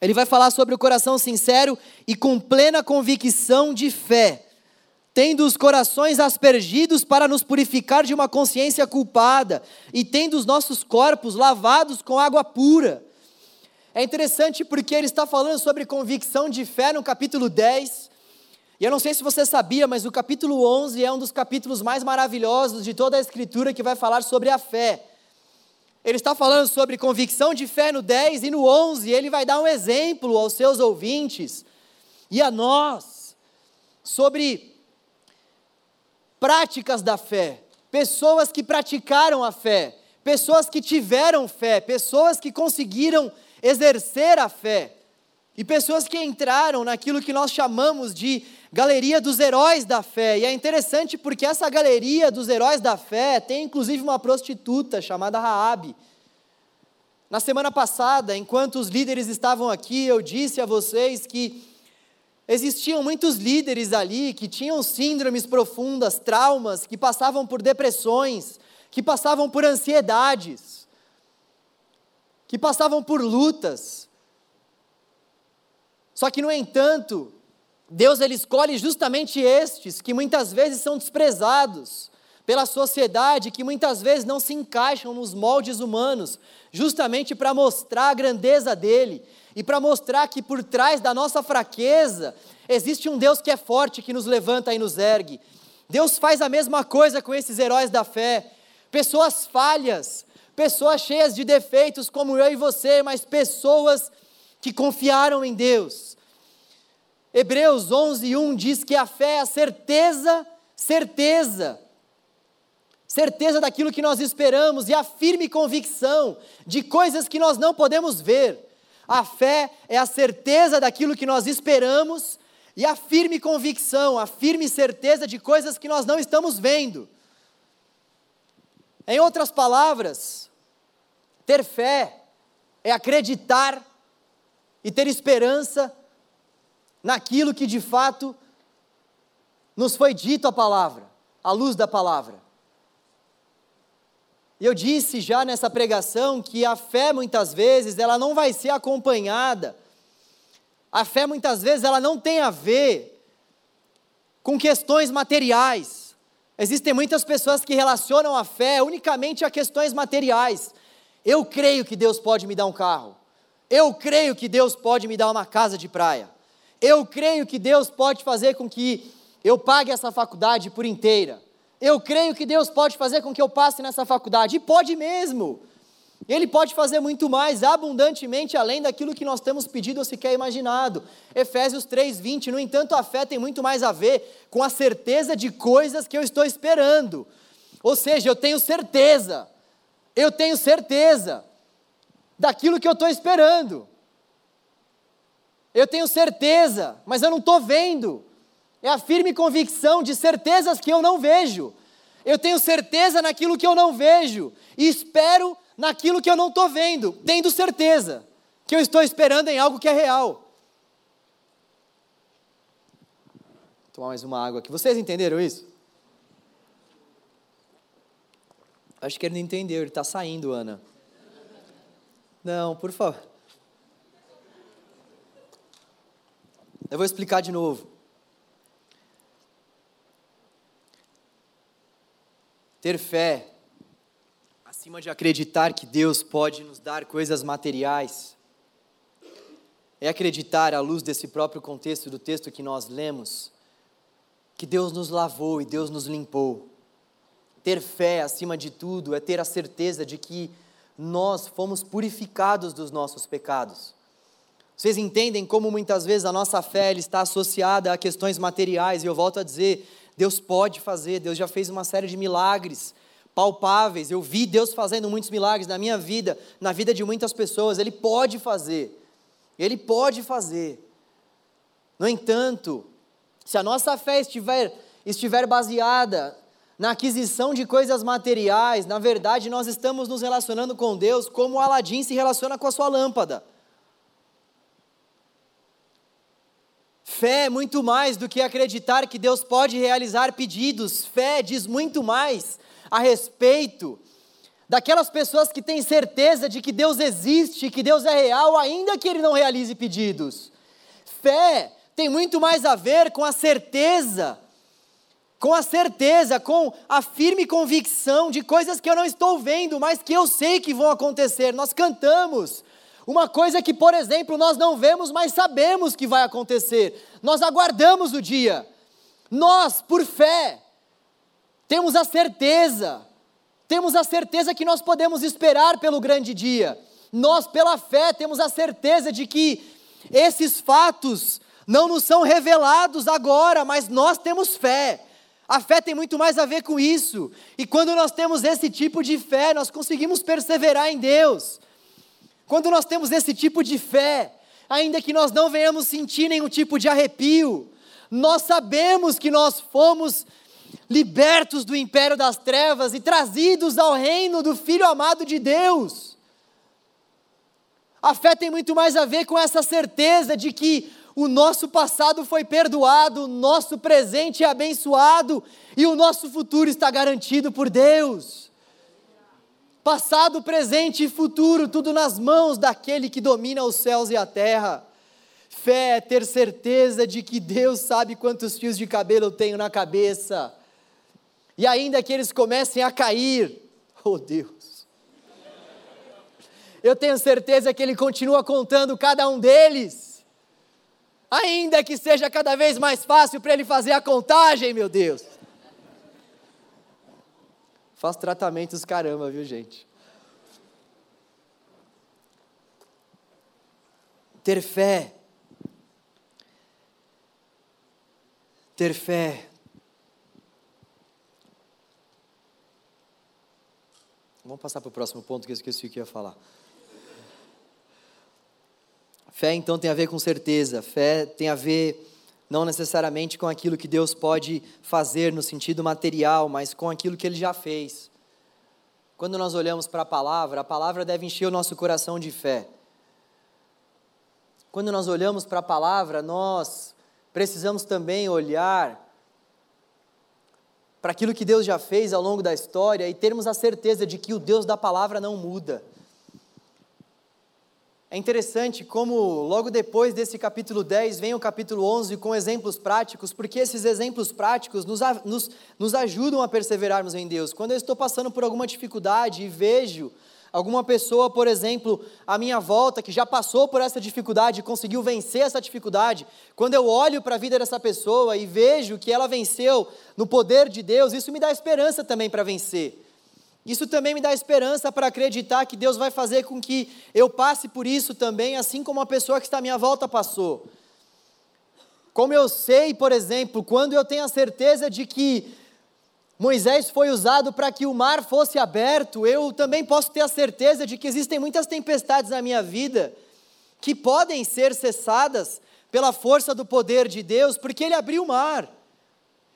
Ele vai falar sobre o coração sincero e com plena convicção de fé tendo os corações aspergidos para nos purificar de uma consciência culpada, e tendo os nossos corpos lavados com água pura. É interessante porque ele está falando sobre convicção de fé no capítulo 10. E eu não sei se você sabia, mas o capítulo 11 é um dos capítulos mais maravilhosos de toda a Escritura que vai falar sobre a fé. Ele está falando sobre convicção de fé no 10 e no 11, ele vai dar um exemplo aos seus ouvintes e a nós sobre práticas da fé, pessoas que praticaram a fé, pessoas que tiveram fé, pessoas que conseguiram exercer a fé, e pessoas que entraram naquilo que nós chamamos de galeria dos heróis da fé. E é interessante porque essa galeria dos heróis da fé tem inclusive uma prostituta chamada Raabe. Na semana passada, enquanto os líderes estavam aqui, eu disse a vocês que Existiam muitos líderes ali que tinham síndromes profundas, traumas, que passavam por depressões, que passavam por ansiedades, que passavam por lutas. Só que, no entanto, Deus ele escolhe justamente estes que muitas vezes são desprezados pela sociedade, que muitas vezes não se encaixam nos moldes humanos, justamente para mostrar a grandeza dele e para mostrar que por trás da nossa fraqueza existe um Deus que é forte, que nos levanta e nos ergue. Deus faz a mesma coisa com esses heróis da fé, pessoas falhas, pessoas cheias de defeitos como eu e você, mas pessoas que confiaram em Deus. Hebreus 11, 1 diz que a fé é a certeza, certeza, certeza daquilo que nós esperamos e a firme convicção de coisas que nós não podemos ver. A fé é a certeza daquilo que nós esperamos e a firme convicção, a firme certeza de coisas que nós não estamos vendo. Em outras palavras, ter fé é acreditar e ter esperança naquilo que de fato nos foi dito a palavra, à luz da palavra. Eu disse já nessa pregação que a fé muitas vezes ela não vai ser acompanhada. A fé muitas vezes ela não tem a ver com questões materiais. Existem muitas pessoas que relacionam a fé unicamente a questões materiais. Eu creio que Deus pode me dar um carro. Eu creio que Deus pode me dar uma casa de praia. Eu creio que Deus pode fazer com que eu pague essa faculdade por inteira. Eu creio que Deus pode fazer com que eu passe nessa faculdade, e pode mesmo. Ele pode fazer muito mais, abundantemente, além daquilo que nós temos pedido ou sequer imaginado. Efésios 3,20. No entanto, a fé tem muito mais a ver com a certeza de coisas que eu estou esperando. Ou seja, eu tenho certeza, eu tenho certeza daquilo que eu estou esperando. Eu tenho certeza, mas eu não estou vendo. É a firme convicção de certezas que eu não vejo. Eu tenho certeza naquilo que eu não vejo e espero naquilo que eu não estou vendo, tendo certeza que eu estou esperando em algo que é real. Vou tomar mais uma água aqui. Vocês entenderam isso? Acho que ele não entendeu, ele está saindo, Ana. Não, por favor. Eu vou explicar de novo. Ter fé, acima de acreditar que Deus pode nos dar coisas materiais, é acreditar, à luz desse próprio contexto do texto que nós lemos, que Deus nos lavou e Deus nos limpou. Ter fé, acima de tudo, é ter a certeza de que nós fomos purificados dos nossos pecados. Vocês entendem como muitas vezes a nossa fé está associada a questões materiais, e eu volto a dizer: Deus pode fazer, Deus já fez uma série de milagres palpáveis. Eu vi Deus fazendo muitos milagres na minha vida, na vida de muitas pessoas. Ele pode fazer, Ele pode fazer. No entanto, se a nossa fé estiver, estiver baseada na aquisição de coisas materiais, na verdade nós estamos nos relacionando com Deus como o Aladim se relaciona com a sua lâmpada. Fé é muito mais do que acreditar que Deus pode realizar pedidos. Fé diz muito mais a respeito daquelas pessoas que têm certeza de que Deus existe, que Deus é real, ainda que Ele não realize pedidos. Fé tem muito mais a ver com a certeza com a certeza, com a firme convicção de coisas que eu não estou vendo, mas que eu sei que vão acontecer. Nós cantamos uma coisa que, por exemplo, nós não vemos, mas sabemos que vai acontecer. Nós aguardamos o dia. Nós, por fé, temos a certeza, temos a certeza que nós podemos esperar pelo grande dia. Nós, pela fé, temos a certeza de que esses fatos não nos são revelados agora, mas nós temos fé. A fé tem muito mais a ver com isso. E quando nós temos esse tipo de fé, nós conseguimos perseverar em Deus. Quando nós temos esse tipo de fé, ainda que nós não venhamos sentir nenhum tipo de arrepio, nós sabemos que nós fomos libertos do império das trevas e trazidos ao reino do Filho amado de Deus. A fé tem muito mais a ver com essa certeza de que o nosso passado foi perdoado, o nosso presente é abençoado e o nosso futuro está garantido por Deus. Passado, presente e futuro, tudo nas mãos daquele que domina os céus e a terra. Fé é ter certeza de que Deus sabe quantos fios de cabelo eu tenho na cabeça. E ainda que eles comecem a cair, oh Deus, eu tenho certeza que Ele continua contando cada um deles ainda que seja cada vez mais fácil para ele fazer a contagem, meu Deus. Faz tratamentos caramba, viu, gente? Ter fé. Ter fé. Vamos passar para o próximo ponto que eu esqueci o que ia falar. Fé então tem a ver com certeza, fé tem a ver não necessariamente com aquilo que Deus pode fazer no sentido material, mas com aquilo que Ele já fez. Quando nós olhamos para a palavra, a palavra deve encher o nosso coração de fé. Quando nós olhamos para a palavra, nós precisamos também olhar para aquilo que Deus já fez ao longo da história e termos a certeza de que o Deus da palavra não muda. É interessante como logo depois desse capítulo 10 vem o capítulo 11 com exemplos práticos, porque esses exemplos práticos nos, nos, nos ajudam a perseverarmos em Deus. Quando eu estou passando por alguma dificuldade e vejo alguma pessoa, por exemplo, à minha volta, que já passou por essa dificuldade e conseguiu vencer essa dificuldade, quando eu olho para a vida dessa pessoa e vejo que ela venceu no poder de Deus, isso me dá esperança também para vencer. Isso também me dá esperança para acreditar que Deus vai fazer com que eu passe por isso também, assim como a pessoa que está à minha volta passou. Como eu sei, por exemplo, quando eu tenho a certeza de que Moisés foi usado para que o mar fosse aberto, eu também posso ter a certeza de que existem muitas tempestades na minha vida que podem ser cessadas pela força do poder de Deus, porque Ele abriu o mar.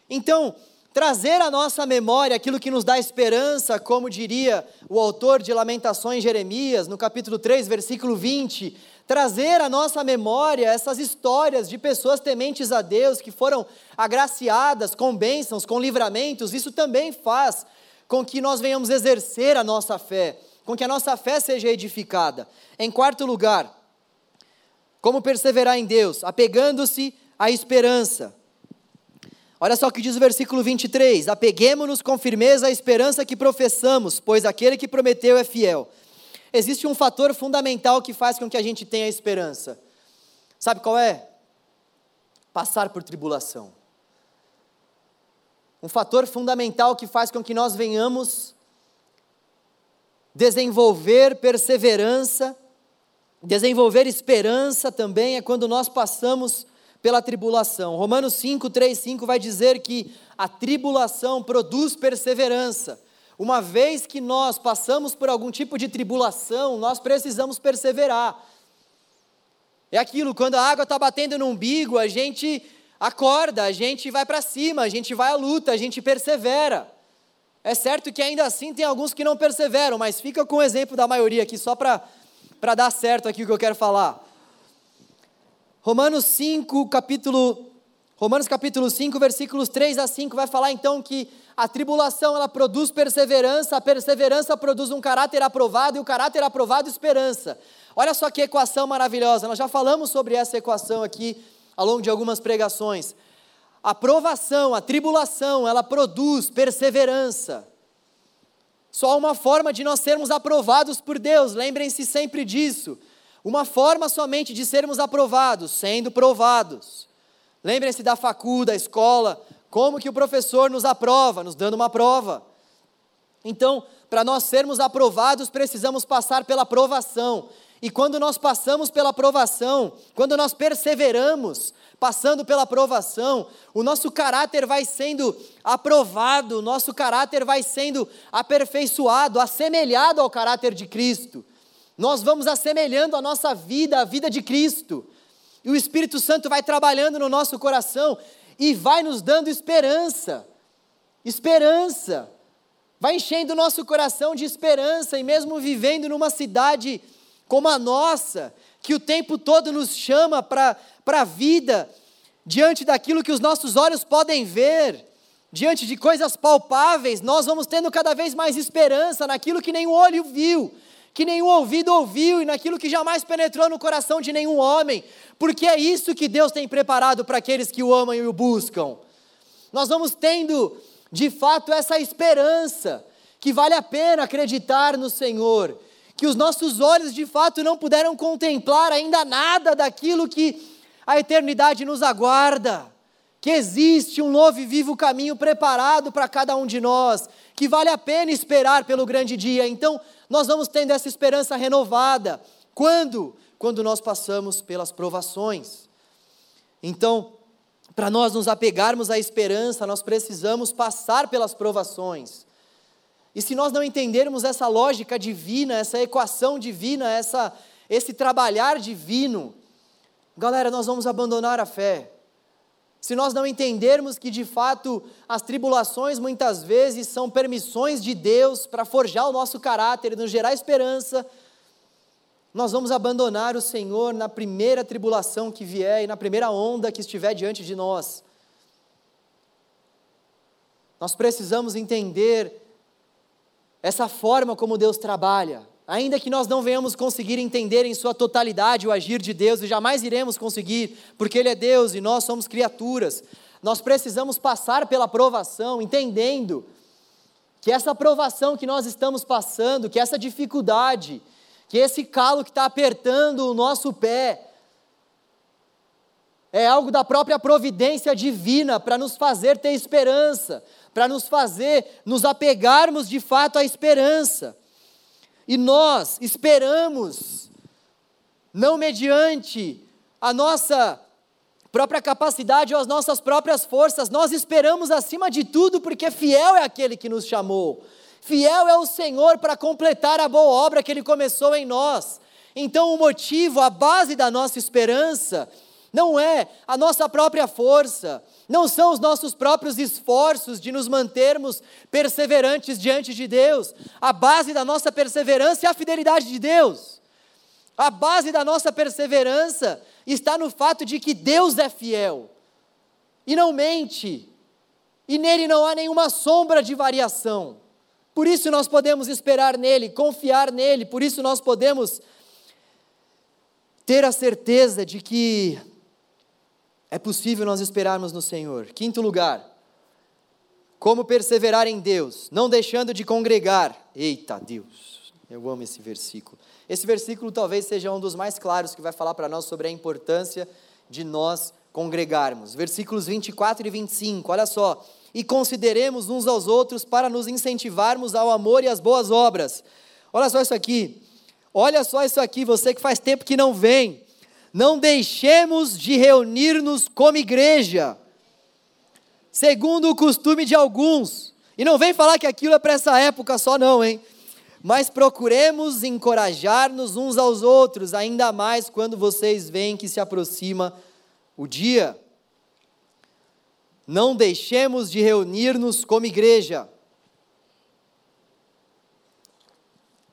Então, trazer à nossa memória aquilo que nos dá esperança, como diria o autor de Lamentações, Jeremias, no capítulo 3, versículo 20, trazer à nossa memória essas histórias de pessoas tementes a Deus, que foram agraciadas com bênçãos, com livramentos, isso também faz com que nós venhamos exercer a nossa fé, com que a nossa fé seja edificada. Em quarto lugar, como perseverar em Deus? Apegando-se à esperança. Olha só o que diz o versículo 23: Apeguemos-nos com firmeza à esperança que professamos, pois aquele que prometeu é fiel. Existe um fator fundamental que faz com que a gente tenha esperança. Sabe qual é? Passar por tribulação. Um fator fundamental que faz com que nós venhamos desenvolver perseverança, desenvolver esperança também é quando nós passamos pela tribulação. Romanos 5, 3, 5 vai dizer que a tribulação produz perseverança. Uma vez que nós passamos por algum tipo de tribulação, nós precisamos perseverar. É aquilo, quando a água está batendo no umbigo, a gente acorda, a gente vai para cima, a gente vai à luta, a gente persevera. É certo que ainda assim tem alguns que não perseveram, mas fica com o exemplo da maioria aqui, só para dar certo aqui o que eu quero falar. Romanos 5, capítulo Romanos capítulo 5, versículos 3 a 5 vai falar então que a tribulação ela produz perseverança, a perseverança produz um caráter aprovado e o caráter aprovado esperança. Olha só que equação maravilhosa. Nós já falamos sobre essa equação aqui ao longo de algumas pregações. A provação, a tribulação, ela produz perseverança. Só uma forma de nós sermos aprovados por Deus, lembrem-se sempre disso. Uma forma somente de sermos aprovados, sendo provados. Lembrem-se da facu, da escola, como que o professor nos aprova, nos dando uma prova. Então, para nós sermos aprovados, precisamos passar pela aprovação. E quando nós passamos pela aprovação, quando nós perseveramos, passando pela aprovação, o nosso caráter vai sendo aprovado, o nosso caráter vai sendo aperfeiçoado, assemelhado ao caráter de Cristo nós vamos assemelhando a nossa vida à vida de Cristo. E o Espírito Santo vai trabalhando no nosso coração e vai nos dando esperança. Esperança. Vai enchendo o nosso coração de esperança, e mesmo vivendo numa cidade como a nossa, que o tempo todo nos chama para a vida, diante daquilo que os nossos olhos podem ver, diante de coisas palpáveis, nós vamos tendo cada vez mais esperança naquilo que nem o olho viu, que nenhum ouvido ouviu e naquilo que jamais penetrou no coração de nenhum homem, porque é isso que Deus tem preparado para aqueles que o amam e o buscam. Nós vamos tendo, de fato, essa esperança que vale a pena acreditar no Senhor, que os nossos olhos de fato não puderam contemplar ainda nada daquilo que a eternidade nos aguarda, que existe um novo e vivo caminho preparado para cada um de nós, que vale a pena esperar pelo grande dia. Então, nós vamos tendo essa esperança renovada. Quando? Quando nós passamos pelas provações. Então, para nós nos apegarmos à esperança, nós precisamos passar pelas provações. E se nós não entendermos essa lógica divina, essa equação divina, essa, esse trabalhar divino, galera, nós vamos abandonar a fé se nós não entendermos que de fato as tribulações muitas vezes são permissões de Deus para forjar o nosso caráter e nos gerar esperança, nós vamos abandonar o Senhor na primeira tribulação que vier e na primeira onda que estiver diante de nós. Nós precisamos entender essa forma como Deus trabalha. Ainda que nós não venhamos conseguir entender em sua totalidade o agir de Deus, e jamais iremos conseguir, porque Ele é Deus e nós somos criaturas, nós precisamos passar pela provação, entendendo que essa provação que nós estamos passando, que essa dificuldade, que esse calo que está apertando o nosso pé, é algo da própria providência divina para nos fazer ter esperança, para nos fazer nos apegarmos de fato à esperança. E nós esperamos, não mediante a nossa própria capacidade ou as nossas próprias forças, nós esperamos acima de tudo porque fiel é aquele que nos chamou. Fiel é o Senhor para completar a boa obra que ele começou em nós. Então, o motivo, a base da nossa esperança, não é a nossa própria força, não são os nossos próprios esforços de nos mantermos perseverantes diante de Deus. A base da nossa perseverança é a fidelidade de Deus. A base da nossa perseverança está no fato de que Deus é fiel e não mente, e nele não há nenhuma sombra de variação. Por isso nós podemos esperar nele, confiar nele, por isso nós podemos ter a certeza de que é possível nós esperarmos no Senhor. Quinto lugar, como perseverar em Deus, não deixando de congregar. Eita Deus, eu amo esse versículo. Esse versículo talvez seja um dos mais claros que vai falar para nós sobre a importância de nós congregarmos. Versículos 24 e 25, olha só. E consideremos uns aos outros para nos incentivarmos ao amor e às boas obras. Olha só isso aqui. Olha só isso aqui, você que faz tempo que não vem. Não deixemos de reunir-nos como igreja, segundo o costume de alguns. E não vem falar que aquilo é para essa época só, não, hein? Mas procuremos encorajar-nos uns aos outros, ainda mais quando vocês veem que se aproxima o dia. Não deixemos de reunir-nos como igreja,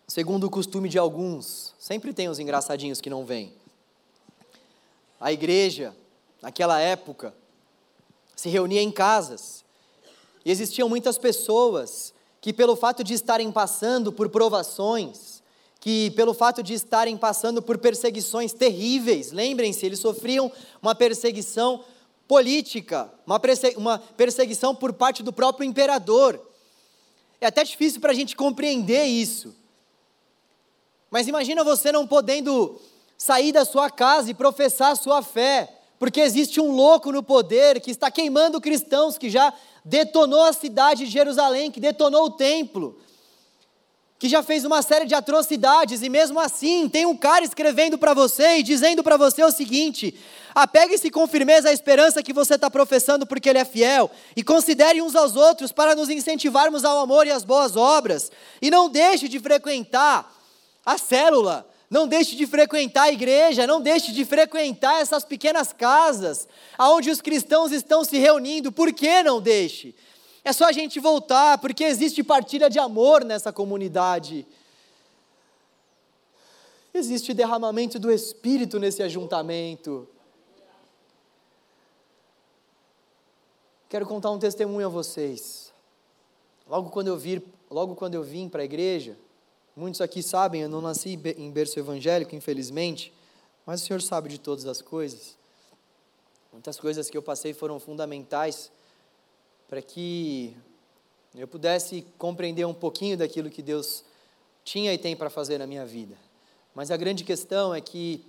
segundo o costume de alguns. Sempre tem os engraçadinhos que não vêm. A igreja, naquela época, se reunia em casas. E existiam muitas pessoas que, pelo fato de estarem passando por provações, que pelo fato de estarem passando por perseguições terríveis, lembrem-se, eles sofriam uma perseguição política, uma, uma perseguição por parte do próprio imperador. É até difícil para a gente compreender isso. Mas imagina você não podendo sair da sua casa e professar a sua fé, porque existe um louco no poder que está queimando cristãos, que já detonou a cidade de Jerusalém, que detonou o templo, que já fez uma série de atrocidades, e mesmo assim tem um cara escrevendo para você e dizendo para você o seguinte: apegue-se com firmeza à esperança que você está professando, porque ele é fiel, e considere uns aos outros para nos incentivarmos ao amor e às boas obras, e não deixe de frequentar a célula não deixe de frequentar a igreja, não deixe de frequentar essas pequenas casas, aonde os cristãos estão se reunindo. Por que não deixe? É só a gente voltar, porque existe partilha de amor nessa comunidade. Existe derramamento do Espírito nesse ajuntamento. Quero contar um testemunho a vocês. Logo quando eu, vir, logo quando eu vim para a igreja, Muitos aqui sabem, eu não nasci em berço evangélico, infelizmente, mas o Senhor sabe de todas as coisas. Muitas coisas que eu passei foram fundamentais para que eu pudesse compreender um pouquinho daquilo que Deus tinha e tem para fazer na minha vida. Mas a grande questão é que,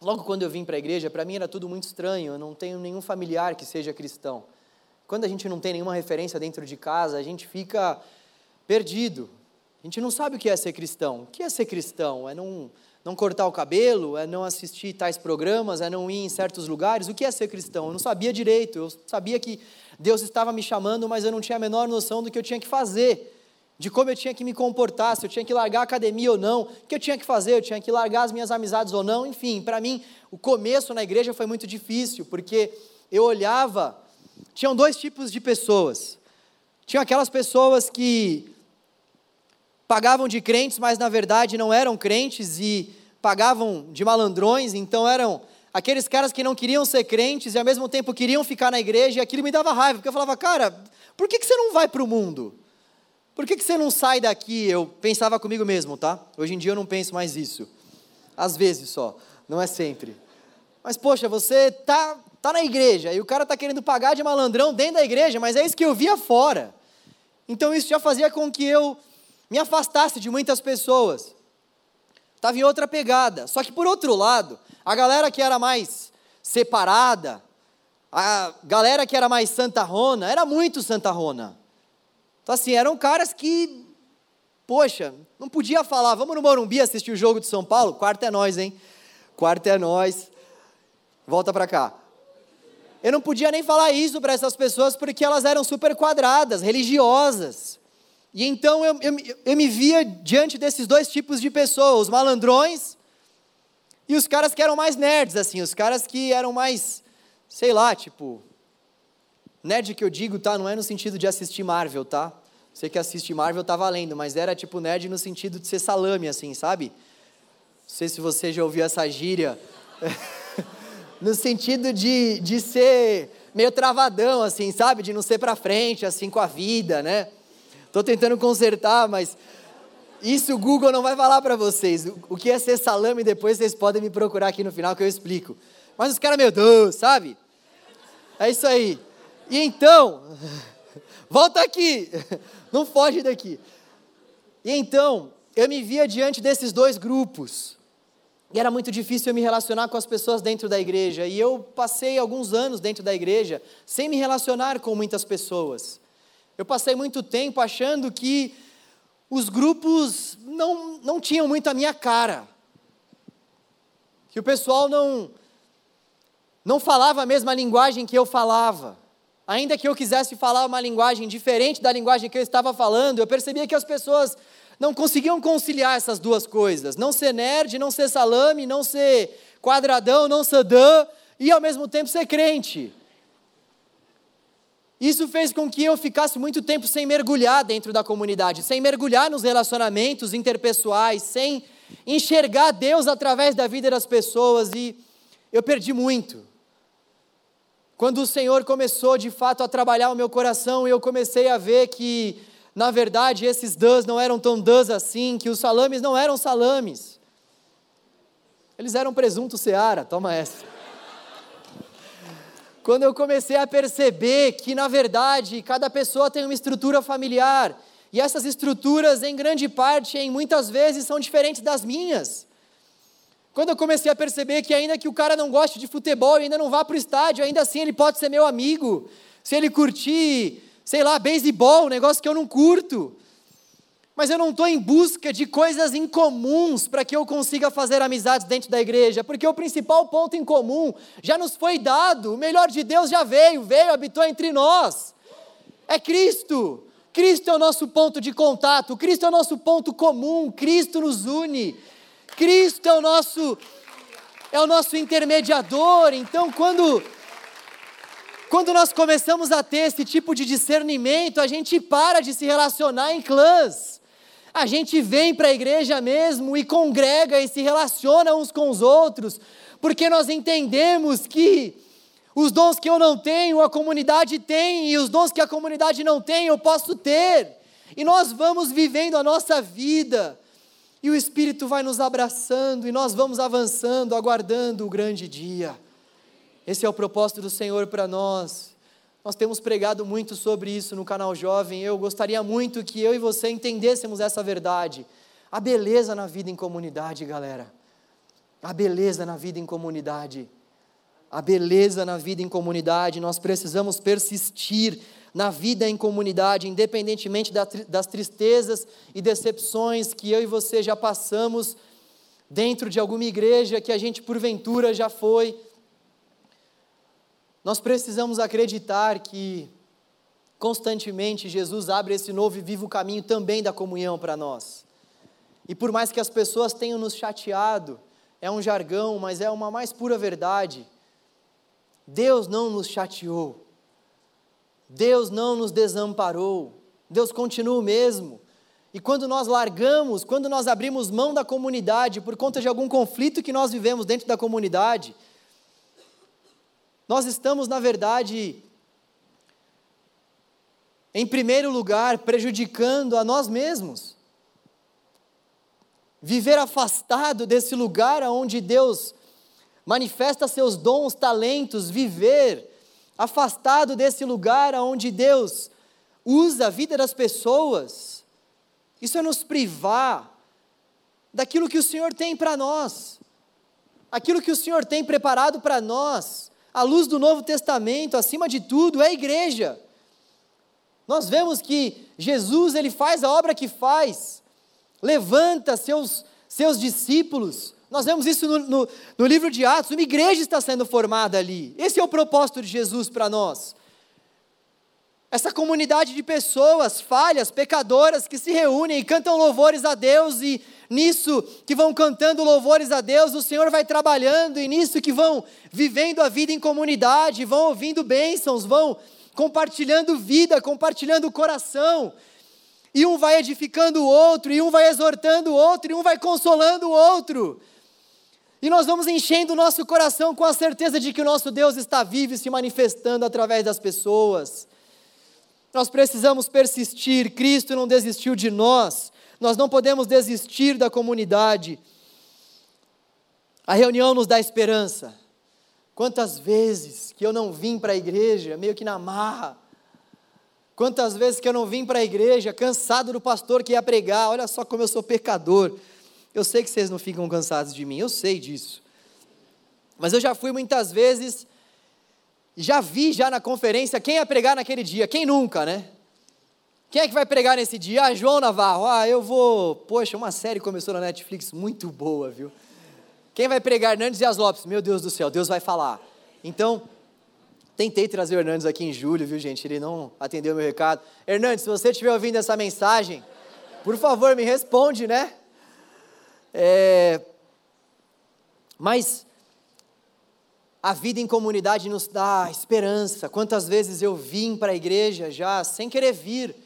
logo quando eu vim para a igreja, para mim era tudo muito estranho, eu não tenho nenhum familiar que seja cristão. Quando a gente não tem nenhuma referência dentro de casa, a gente fica perdido, a gente não sabe o que é ser cristão. O que é ser cristão? É não, não cortar o cabelo? É não assistir tais programas? É não ir em certos lugares? O que é ser cristão? Eu não sabia direito. Eu sabia que Deus estava me chamando, mas eu não tinha a menor noção do que eu tinha que fazer, de como eu tinha que me comportar, se eu tinha que largar a academia ou não, o que eu tinha que fazer, eu tinha que largar as minhas amizades ou não. Enfim, para mim, o começo na igreja foi muito difícil, porque eu olhava. Tinham dois tipos de pessoas. Tinha aquelas pessoas que pagavam de crentes, mas na verdade não eram crentes e pagavam de malandrões, então eram aqueles caras que não queriam ser crentes e ao mesmo tempo queriam ficar na igreja, e aquilo me dava raiva, porque eu falava, cara, por que, que você não vai para o mundo? Por que, que você não sai daqui? Eu pensava comigo mesmo, tá? Hoje em dia eu não penso mais isso. Às vezes só, não é sempre. Mas, poxa, você tá, tá na igreja e o cara tá querendo pagar de malandrão dentro da igreja, mas é isso que eu via fora. Então isso já fazia com que eu me afastasse de muitas pessoas. Estava em outra pegada. Só que por outro lado, a galera que era mais separada, A galera que era mais santarrona, era muito santarrona. Então, assim, eram caras que, poxa, não podia falar, vamos no Morumbi assistir o jogo de São Paulo? Quarto é nós, hein? Quarto é nós. Volta para cá. Eu não podia nem falar isso para essas pessoas porque elas eram super quadradas, religiosas. E então eu, eu, eu me via diante desses dois tipos de pessoas, os malandrões e os caras que eram mais nerds, assim, os caras que eram mais, sei lá, tipo. Nerd que eu digo, tá? Não é no sentido de assistir Marvel, tá? Você que assiste Marvel tá valendo, mas era tipo nerd no sentido de ser salame, assim, sabe? Não sei se você já ouviu essa gíria. no sentido de, de ser meio travadão, assim, sabe? De não ser pra frente, assim, com a vida, né? Estou tentando consertar, mas isso o Google não vai falar para vocês. O que é ser salame depois vocês podem me procurar aqui no final que eu explico. Mas os caras, meu Deus, sabe? É isso aí. E então, volta aqui, não foge daqui. E então, eu me via diante desses dois grupos. E era muito difícil eu me relacionar com as pessoas dentro da igreja. E eu passei alguns anos dentro da igreja sem me relacionar com muitas pessoas. Eu passei muito tempo achando que os grupos não, não tinham muito a minha cara. Que o pessoal não, não falava a mesma linguagem que eu falava. Ainda que eu quisesse falar uma linguagem diferente da linguagem que eu estava falando, eu percebia que as pessoas não conseguiam conciliar essas duas coisas. Não ser nerd, não ser salame, não ser quadradão, não ser dã, e ao mesmo tempo ser crente. Isso fez com que eu ficasse muito tempo sem mergulhar dentro da comunidade, sem mergulhar nos relacionamentos interpessoais, sem enxergar Deus através da vida das pessoas e eu perdi muito. Quando o Senhor começou de fato a trabalhar o meu coração, eu comecei a ver que, na verdade, esses dãs não eram tão dãs assim, que os salames não eram salames. Eles eram presunto seara, toma essa quando eu comecei a perceber que, na verdade, cada pessoa tem uma estrutura familiar, e essas estruturas, em grande parte, em muitas vezes, são diferentes das minhas. Quando eu comecei a perceber que, ainda que o cara não goste de futebol e ainda não vá para o estádio, ainda assim ele pode ser meu amigo. Se ele curtir, sei lá, beisebol, um negócio que eu não curto mas eu não estou em busca de coisas incomuns para que eu consiga fazer amizades dentro da igreja, porque o principal ponto em comum já nos foi dado, o melhor de Deus já veio, veio, habitou entre nós. É Cristo. Cristo é o nosso ponto de contato, Cristo é o nosso ponto comum, Cristo nos une. Cristo é o nosso é o nosso intermediador. Então, quando quando nós começamos a ter esse tipo de discernimento, a gente para de se relacionar em clãs a gente vem para a igreja mesmo e congrega e se relaciona uns com os outros, porque nós entendemos que os dons que eu não tenho, a comunidade tem, e os dons que a comunidade não tem, eu posso ter. E nós vamos vivendo a nossa vida, e o Espírito vai nos abraçando, e nós vamos avançando, aguardando o grande dia. Esse é o propósito do Senhor para nós. Nós temos pregado muito sobre isso no canal Jovem. Eu gostaria muito que eu e você entendêssemos essa verdade. A beleza na vida em comunidade, galera. A beleza na vida em comunidade. A beleza na vida em comunidade. Nós precisamos persistir na vida em comunidade, independentemente das tristezas e decepções que eu e você já passamos dentro de alguma igreja que a gente porventura já foi nós precisamos acreditar que constantemente Jesus abre esse novo e vivo caminho também da comunhão para nós. E por mais que as pessoas tenham nos chateado, é um jargão, mas é uma mais pura verdade. Deus não nos chateou. Deus não nos desamparou. Deus continua o mesmo. E quando nós largamos, quando nós abrimos mão da comunidade por conta de algum conflito que nós vivemos dentro da comunidade, nós estamos, na verdade, em primeiro lugar, prejudicando a nós mesmos. Viver afastado desse lugar onde Deus manifesta seus dons, talentos, viver afastado desse lugar onde Deus usa a vida das pessoas, isso é nos privar daquilo que o Senhor tem para nós, aquilo que o Senhor tem preparado para nós à luz do Novo Testamento, acima de tudo, é a igreja. Nós vemos que Jesus, ele faz a obra que faz, levanta seus, seus discípulos. Nós vemos isso no, no, no livro de Atos, uma igreja está sendo formada ali. Esse é o propósito de Jesus para nós. Essa comunidade de pessoas falhas, pecadoras, que se reúnem e cantam louvores a Deus, e nisso que vão cantando louvores a Deus, o Senhor vai trabalhando, e nisso que vão vivendo a vida em comunidade, vão ouvindo bênçãos, vão compartilhando vida, compartilhando coração, e um vai edificando o outro, e um vai exortando o outro, e um vai consolando o outro. E nós vamos enchendo o nosso coração com a certeza de que o nosso Deus está vivo e se manifestando através das pessoas. Nós precisamos persistir, Cristo não desistiu de nós, nós não podemos desistir da comunidade. A reunião nos dá esperança. Quantas vezes que eu não vim para a igreja, meio que na marra. Quantas vezes que eu não vim para a igreja, cansado do pastor que ia pregar, olha só como eu sou pecador. Eu sei que vocês não ficam cansados de mim, eu sei disso. Mas eu já fui muitas vezes, já vi já na conferência quem ia pregar naquele dia, quem nunca, né? Quem é que vai pregar nesse dia? Ah, João Navarro. Ah, eu vou. Poxa, uma série começou na Netflix muito boa, viu? Quem vai pregar? Hernandes Dias Lopes. Meu Deus do céu, Deus vai falar. Então, tentei trazer o Hernandes aqui em julho, viu, gente? Ele não atendeu meu recado. Hernandes, se você estiver ouvindo essa mensagem, por favor, me responde, né? É... Mas a vida em comunidade nos dá esperança. Quantas vezes eu vim para a igreja já sem querer vir,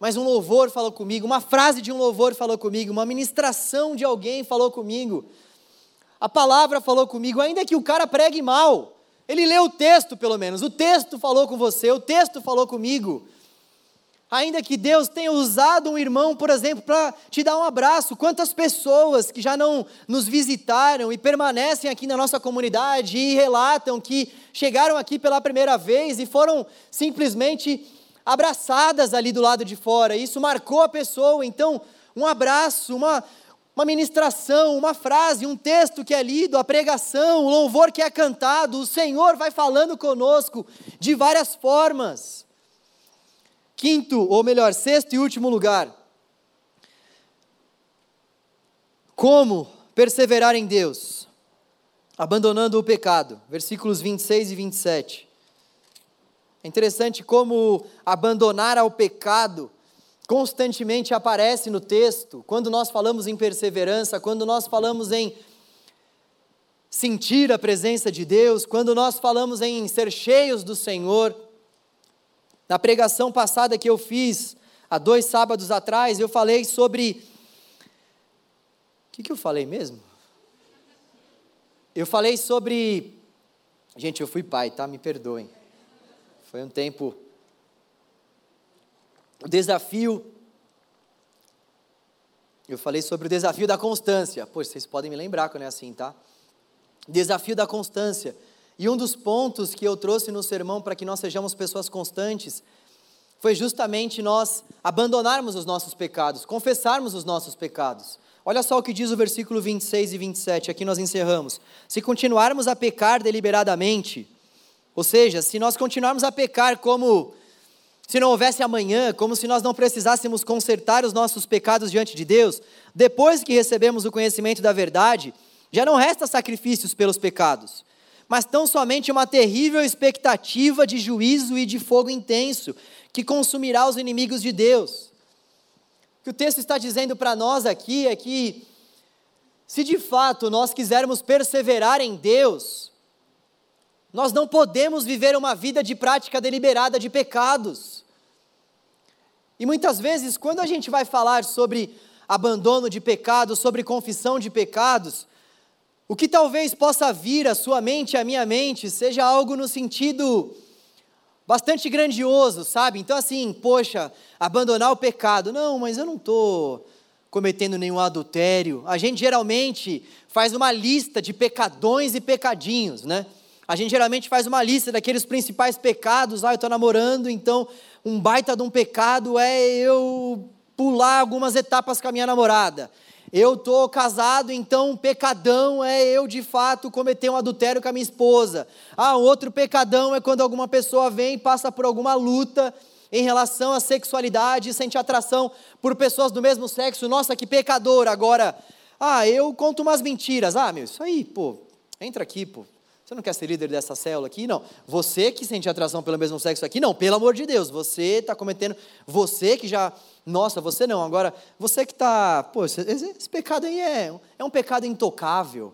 mas um louvor falou comigo, uma frase de um louvor falou comigo, uma ministração de alguém falou comigo. A palavra falou comigo, ainda que o cara pregue mal. Ele leu o texto, pelo menos. O texto falou com você, o texto falou comigo. Ainda que Deus tenha usado um irmão, por exemplo, para te dar um abraço. Quantas pessoas que já não nos visitaram e permanecem aqui na nossa comunidade e relatam que chegaram aqui pela primeira vez e foram simplesmente abraçadas ali do lado de fora. Isso marcou a pessoa. Então, um abraço, uma, uma ministração, uma frase, um texto que é lido, a pregação, o louvor que é cantado, o Senhor vai falando conosco de várias formas. Quinto, ou melhor, sexto e último lugar. Como perseverar em Deus? Abandonando o pecado. Versículos 26 e 27. É interessante como abandonar ao pecado constantemente aparece no texto, quando nós falamos em perseverança, quando nós falamos em sentir a presença de Deus, quando nós falamos em ser cheios do Senhor. Na pregação passada que eu fiz, há dois sábados atrás, eu falei sobre. O que, que eu falei mesmo? Eu falei sobre. Gente, eu fui pai, tá? Me perdoem. Foi um tempo o desafio. Eu falei sobre o desafio da constância. Pois vocês podem me lembrar quando é assim, tá? Desafio da constância. E um dos pontos que eu trouxe no sermão para que nós sejamos pessoas constantes foi justamente nós abandonarmos os nossos pecados, confessarmos os nossos pecados. Olha só o que diz o versículo 26 e 27, aqui nós encerramos. Se continuarmos a pecar deliberadamente, ou seja, se nós continuarmos a pecar como se não houvesse amanhã, como se nós não precisássemos consertar os nossos pecados diante de Deus, depois que recebemos o conhecimento da verdade, já não resta sacrifícios pelos pecados, mas tão somente uma terrível expectativa de juízo e de fogo intenso, que consumirá os inimigos de Deus. O que o texto está dizendo para nós aqui é que, se de fato nós quisermos perseverar em Deus, nós não podemos viver uma vida de prática deliberada de pecados. E muitas vezes, quando a gente vai falar sobre abandono de pecados, sobre confissão de pecados, o que talvez possa vir à sua mente, à minha mente, seja algo no sentido bastante grandioso, sabe? Então, assim, poxa, abandonar o pecado. Não, mas eu não estou cometendo nenhum adultério. A gente geralmente faz uma lista de pecadões e pecadinhos, né? A gente geralmente faz uma lista daqueles principais pecados. Ah, eu estou namorando, então um baita de um pecado é eu pular algumas etapas com a minha namorada. eu tô casado, então pecadão é eu de fato cometer um adultério com a minha esposa. Ah, outro pecadão é quando alguma pessoa vem e passa por alguma luta em relação à sexualidade, sente atração por pessoas do mesmo sexo. Nossa, que pecador! Agora, ah, eu conto umas mentiras. Ah, meu, isso aí, pô, entra aqui, pô. Você não quer ser líder dessa célula aqui? Não. Você que sente atração pelo mesmo sexo aqui? Não, pelo amor de Deus. Você está cometendo. Você que já. Nossa, você não. Agora, você que está. Pô, esse, esse, pecado aí é, é um pecado intocável.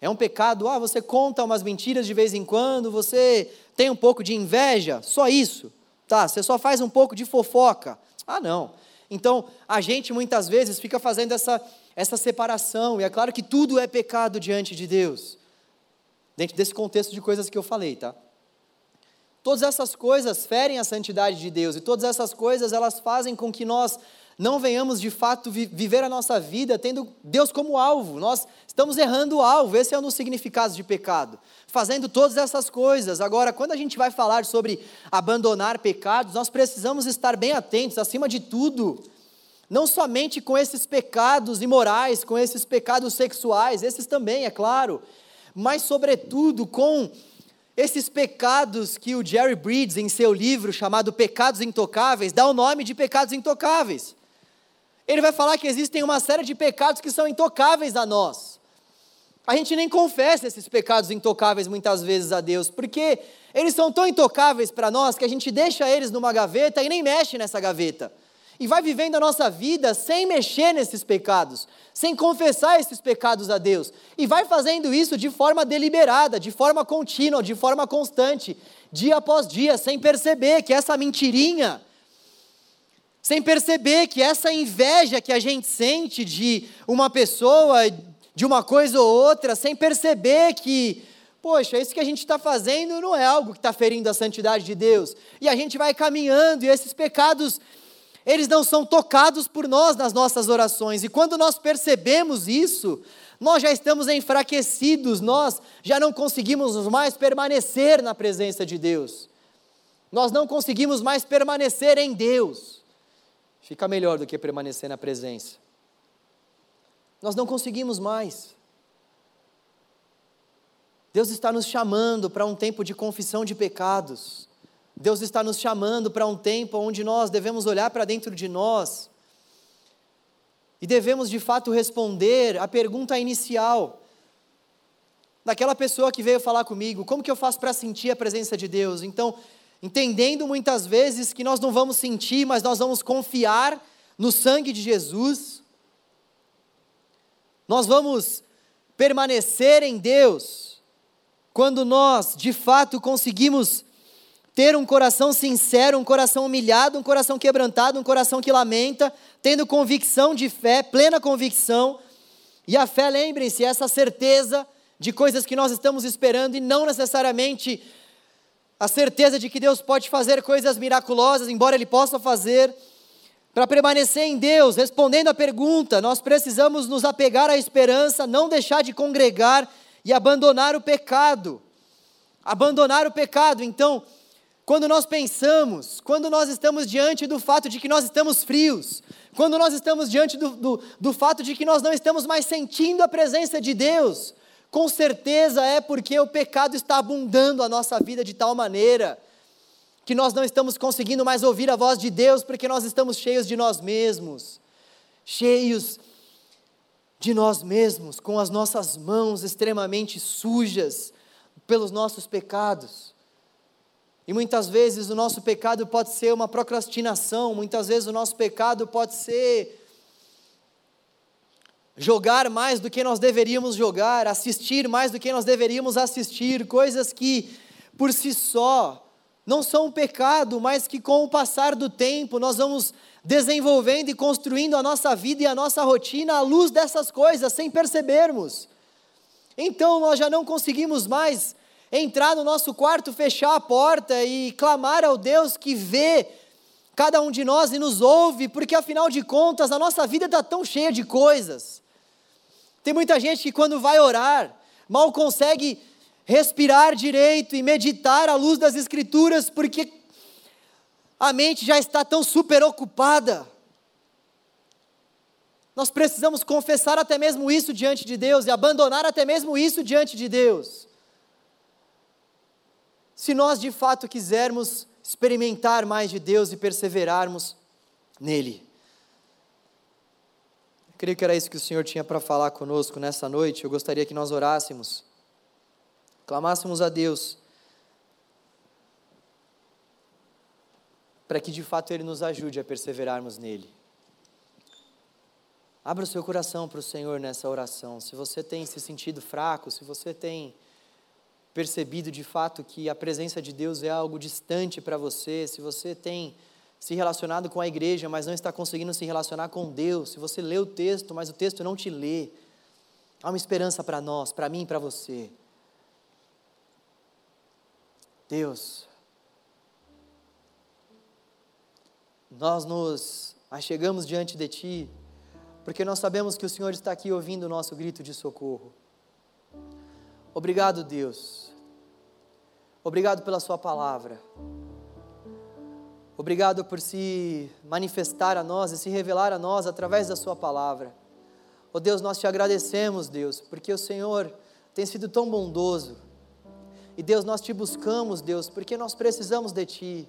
É um pecado. Ah, você conta umas mentiras de vez em quando. Você tem um pouco de inveja. Só isso. Tá, você só faz um pouco de fofoca. Ah, não. Então, a gente muitas vezes fica fazendo essa, essa separação. E é claro que tudo é pecado diante de Deus dentro desse contexto de coisas que eu falei, tá? Todas essas coisas ferem a santidade de Deus e todas essas coisas elas fazem com que nós não venhamos de fato vi viver a nossa vida tendo Deus como alvo. Nós estamos errando o alvo, esse é um dos significados de pecado. Fazendo todas essas coisas. Agora, quando a gente vai falar sobre abandonar pecados, nós precisamos estar bem atentos, acima de tudo, não somente com esses pecados imorais, com esses pecados sexuais, esses também, é claro, mas, sobretudo, com esses pecados que o Jerry Bridges, em seu livro chamado Pecados Intocáveis, dá o nome de pecados intocáveis. Ele vai falar que existem uma série de pecados que são intocáveis a nós. A gente nem confessa esses pecados intocáveis muitas vezes a Deus, porque eles são tão intocáveis para nós que a gente deixa eles numa gaveta e nem mexe nessa gaveta e vai vivendo a nossa vida sem mexer nesses pecados, sem confessar esses pecados a Deus, e vai fazendo isso de forma deliberada, de forma contínua, de forma constante, dia após dia, sem perceber que essa mentirinha, sem perceber que essa inveja que a gente sente de uma pessoa, de uma coisa ou outra, sem perceber que Poxa, isso que a gente está fazendo não é algo que está ferindo a santidade de Deus. E a gente vai caminhando e esses pecados eles não são tocados por nós nas nossas orações. E quando nós percebemos isso, nós já estamos enfraquecidos, nós já não conseguimos mais permanecer na presença de Deus. Nós não conseguimos mais permanecer em Deus. Fica melhor do que permanecer na presença. Nós não conseguimos mais. Deus está nos chamando para um tempo de confissão de pecados. Deus está nos chamando para um tempo onde nós devemos olhar para dentro de nós e devemos de fato responder a pergunta inicial daquela pessoa que veio falar comigo: como que eu faço para sentir a presença de Deus? Então, entendendo muitas vezes que nós não vamos sentir, mas nós vamos confiar no sangue de Jesus, nós vamos permanecer em Deus quando nós de fato conseguimos ter um coração sincero, um coração humilhado, um coração quebrantado, um coração que lamenta, tendo convicção de fé, plena convicção. E a fé, lembrem-se, é essa certeza de coisas que nós estamos esperando e não necessariamente a certeza de que Deus pode fazer coisas miraculosas, embora Ele possa fazer. Para permanecer em Deus, respondendo à pergunta, nós precisamos nos apegar à esperança, não deixar de congregar e abandonar o pecado. Abandonar o pecado. Então, quando nós pensamos, quando nós estamos diante do fato de que nós estamos frios, quando nós estamos diante do, do, do fato de que nós não estamos mais sentindo a presença de Deus, com certeza é porque o pecado está abundando a nossa vida de tal maneira que nós não estamos conseguindo mais ouvir a voz de Deus porque nós estamos cheios de nós mesmos, cheios de nós mesmos, com as nossas mãos extremamente sujas pelos nossos pecados. E muitas vezes o nosso pecado pode ser uma procrastinação, muitas vezes o nosso pecado pode ser jogar mais do que nós deveríamos jogar, assistir mais do que nós deveríamos assistir, coisas que por si só não são um pecado, mas que com o passar do tempo nós vamos desenvolvendo e construindo a nossa vida e a nossa rotina à luz dessas coisas, sem percebermos. Então nós já não conseguimos mais entrar no nosso quarto, fechar a porta e clamar ao Deus que vê cada um de nós e nos ouve, porque afinal de contas a nossa vida está tão cheia de coisas. Tem muita gente que quando vai orar, mal consegue respirar direito e meditar à luz das Escrituras, porque a mente já está tão super ocupada. Nós precisamos confessar até mesmo isso diante de Deus e abandonar até mesmo isso diante de Deus. Se nós de fato quisermos experimentar mais de Deus e perseverarmos nele. Eu creio que era isso que o Senhor tinha para falar conosco nessa noite. Eu gostaria que nós orássemos, clamássemos a Deus, para que de fato Ele nos ajude a perseverarmos nele. Abra o seu coração para o Senhor nessa oração. Se você tem se sentido fraco, se você tem percebido de fato que a presença de Deus é algo distante para você, se você tem se relacionado com a igreja, mas não está conseguindo se relacionar com Deus, se você lê o texto, mas o texto não te lê, há uma esperança para nós, para mim e para você. Deus, nós nos achegamos diante de Ti, porque nós sabemos que o Senhor está aqui ouvindo o nosso grito de socorro. Obrigado, Deus. Obrigado pela Sua palavra. Obrigado por se manifestar a nós e se revelar a nós através da Sua palavra. Oh Deus, nós te agradecemos, Deus, porque o Senhor tem sido tão bondoso. E Deus, nós te buscamos, Deus, porque nós precisamos de Ti.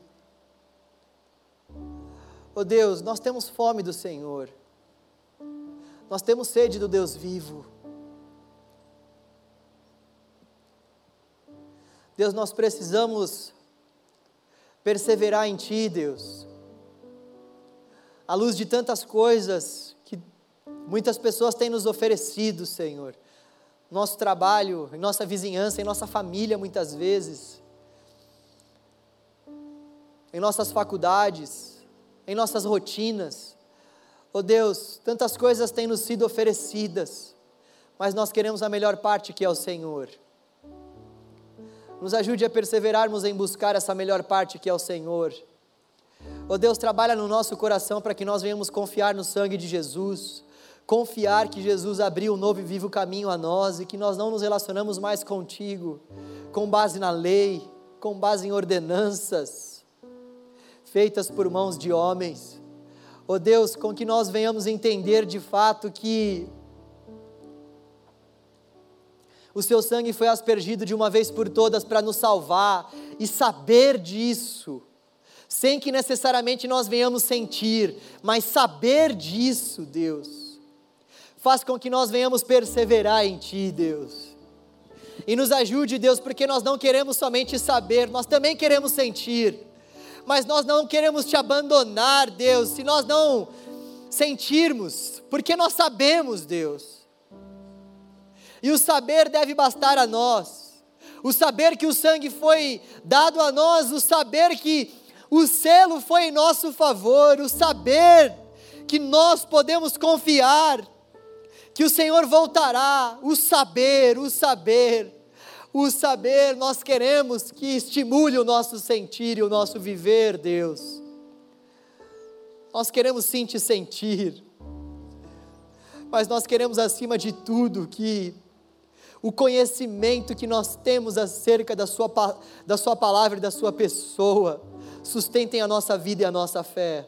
Oh Deus, nós temos fome do Senhor. Nós temos sede do Deus vivo. Deus, nós precisamos perseverar em Ti, Deus. À luz de tantas coisas que muitas pessoas têm nos oferecido, Senhor. Nosso trabalho, em nossa vizinhança, em nossa família, muitas vezes. Em nossas faculdades, em nossas rotinas. Oh Deus, tantas coisas têm nos sido oferecidas, mas nós queremos a melhor parte que é o Senhor. Nos ajude a perseverarmos em buscar essa melhor parte que é o Senhor. Oh Deus, trabalha no nosso coração para que nós venhamos confiar no sangue de Jesus, confiar que Jesus abriu um novo e vivo caminho a nós e que nós não nos relacionamos mais contigo com base na lei, com base em ordenanças feitas por mãos de homens Ó oh Deus, com que nós venhamos entender de fato que o seu sangue foi aspergido de uma vez por todas para nos salvar e saber disso, sem que necessariamente nós venhamos sentir, mas saber disso, Deus, faz com que nós venhamos perseverar em Ti, Deus. E nos ajude, Deus, porque nós não queremos somente saber, nós também queremos sentir mas nós não queremos te abandonar, Deus, se nós não sentirmos, porque nós sabemos, Deus. E o saber deve bastar a nós. O saber que o sangue foi dado a nós, o saber que o selo foi em nosso favor, o saber que nós podemos confiar que o Senhor voltará, o saber, o saber o saber, nós queremos que estimule o nosso sentir e o nosso viver, Deus. Nós queremos sim te sentir, mas nós queremos acima de tudo que o conhecimento que nós temos acerca da Sua, da sua palavra e da Sua pessoa sustentem a nossa vida e a nossa fé.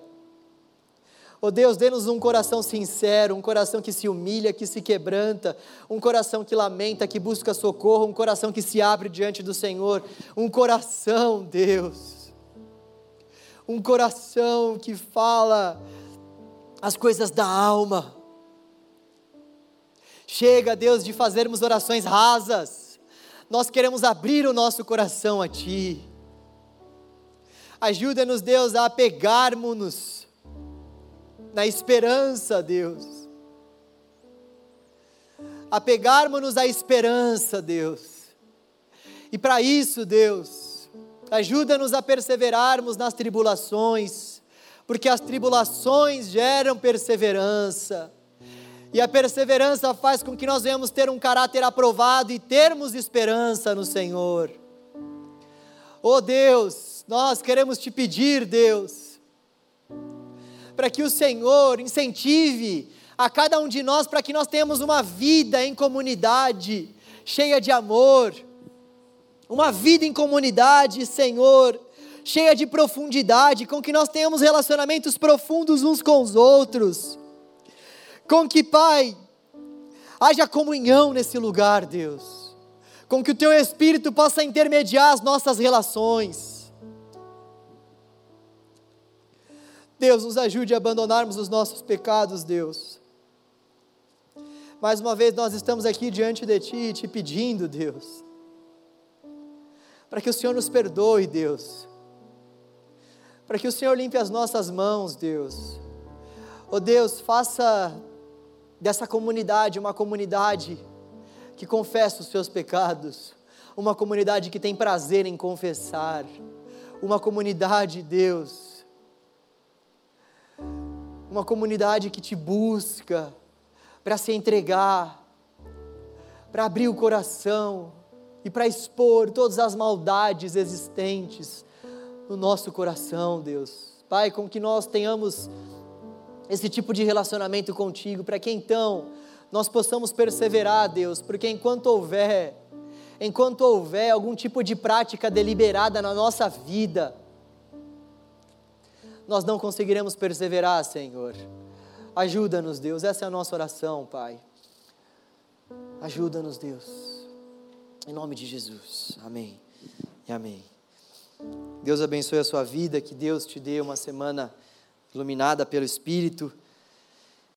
Oh Deus, dê-nos um coração sincero, um coração que se humilha, que se quebranta, um coração que lamenta, que busca socorro, um coração que se abre diante do Senhor, um coração, Deus, um coração que fala as coisas da alma. Chega, Deus, de fazermos orações rasas, nós queremos abrir o nosso coração a Ti. Ajuda-nos, Deus, a apegarmos-nos na esperança, Deus. Apegarmos-nos à esperança, Deus. E para isso, Deus, ajuda-nos a perseverarmos nas tribulações, porque as tribulações geram perseverança. E a perseverança faz com que nós venhamos ter um caráter aprovado e termos esperança no Senhor. Oh Deus, nós queremos te pedir, Deus, para que o Senhor incentive a cada um de nós para que nós tenhamos uma vida em comunidade, cheia de amor, uma vida em comunidade, Senhor, cheia de profundidade, com que nós tenhamos relacionamentos profundos uns com os outros, com que, Pai, haja comunhão nesse lugar, Deus, com que o Teu Espírito possa intermediar as nossas relações. Deus, nos ajude a abandonarmos os nossos pecados, Deus. Mais uma vez nós estamos aqui diante de Ti, te pedindo, Deus, para que o Senhor nos perdoe, Deus, para que o Senhor limpe as nossas mãos, Deus. Oh Deus, faça dessa comunidade uma comunidade que confessa os seus pecados, uma comunidade que tem prazer em confessar, uma comunidade, Deus, uma comunidade que te busca para se entregar, para abrir o coração e para expor todas as maldades existentes no nosso coração, Deus. Pai, com que nós tenhamos esse tipo de relacionamento contigo, para que então nós possamos perseverar, Deus, porque enquanto houver, enquanto houver algum tipo de prática deliberada na nossa vida, nós não conseguiremos perseverar, Senhor. Ajuda-nos, Deus, essa é a nossa oração, Pai. Ajuda-nos, Deus. Em nome de Jesus. Amém. E amém. Deus abençoe a sua vida, que Deus te dê uma semana iluminada pelo Espírito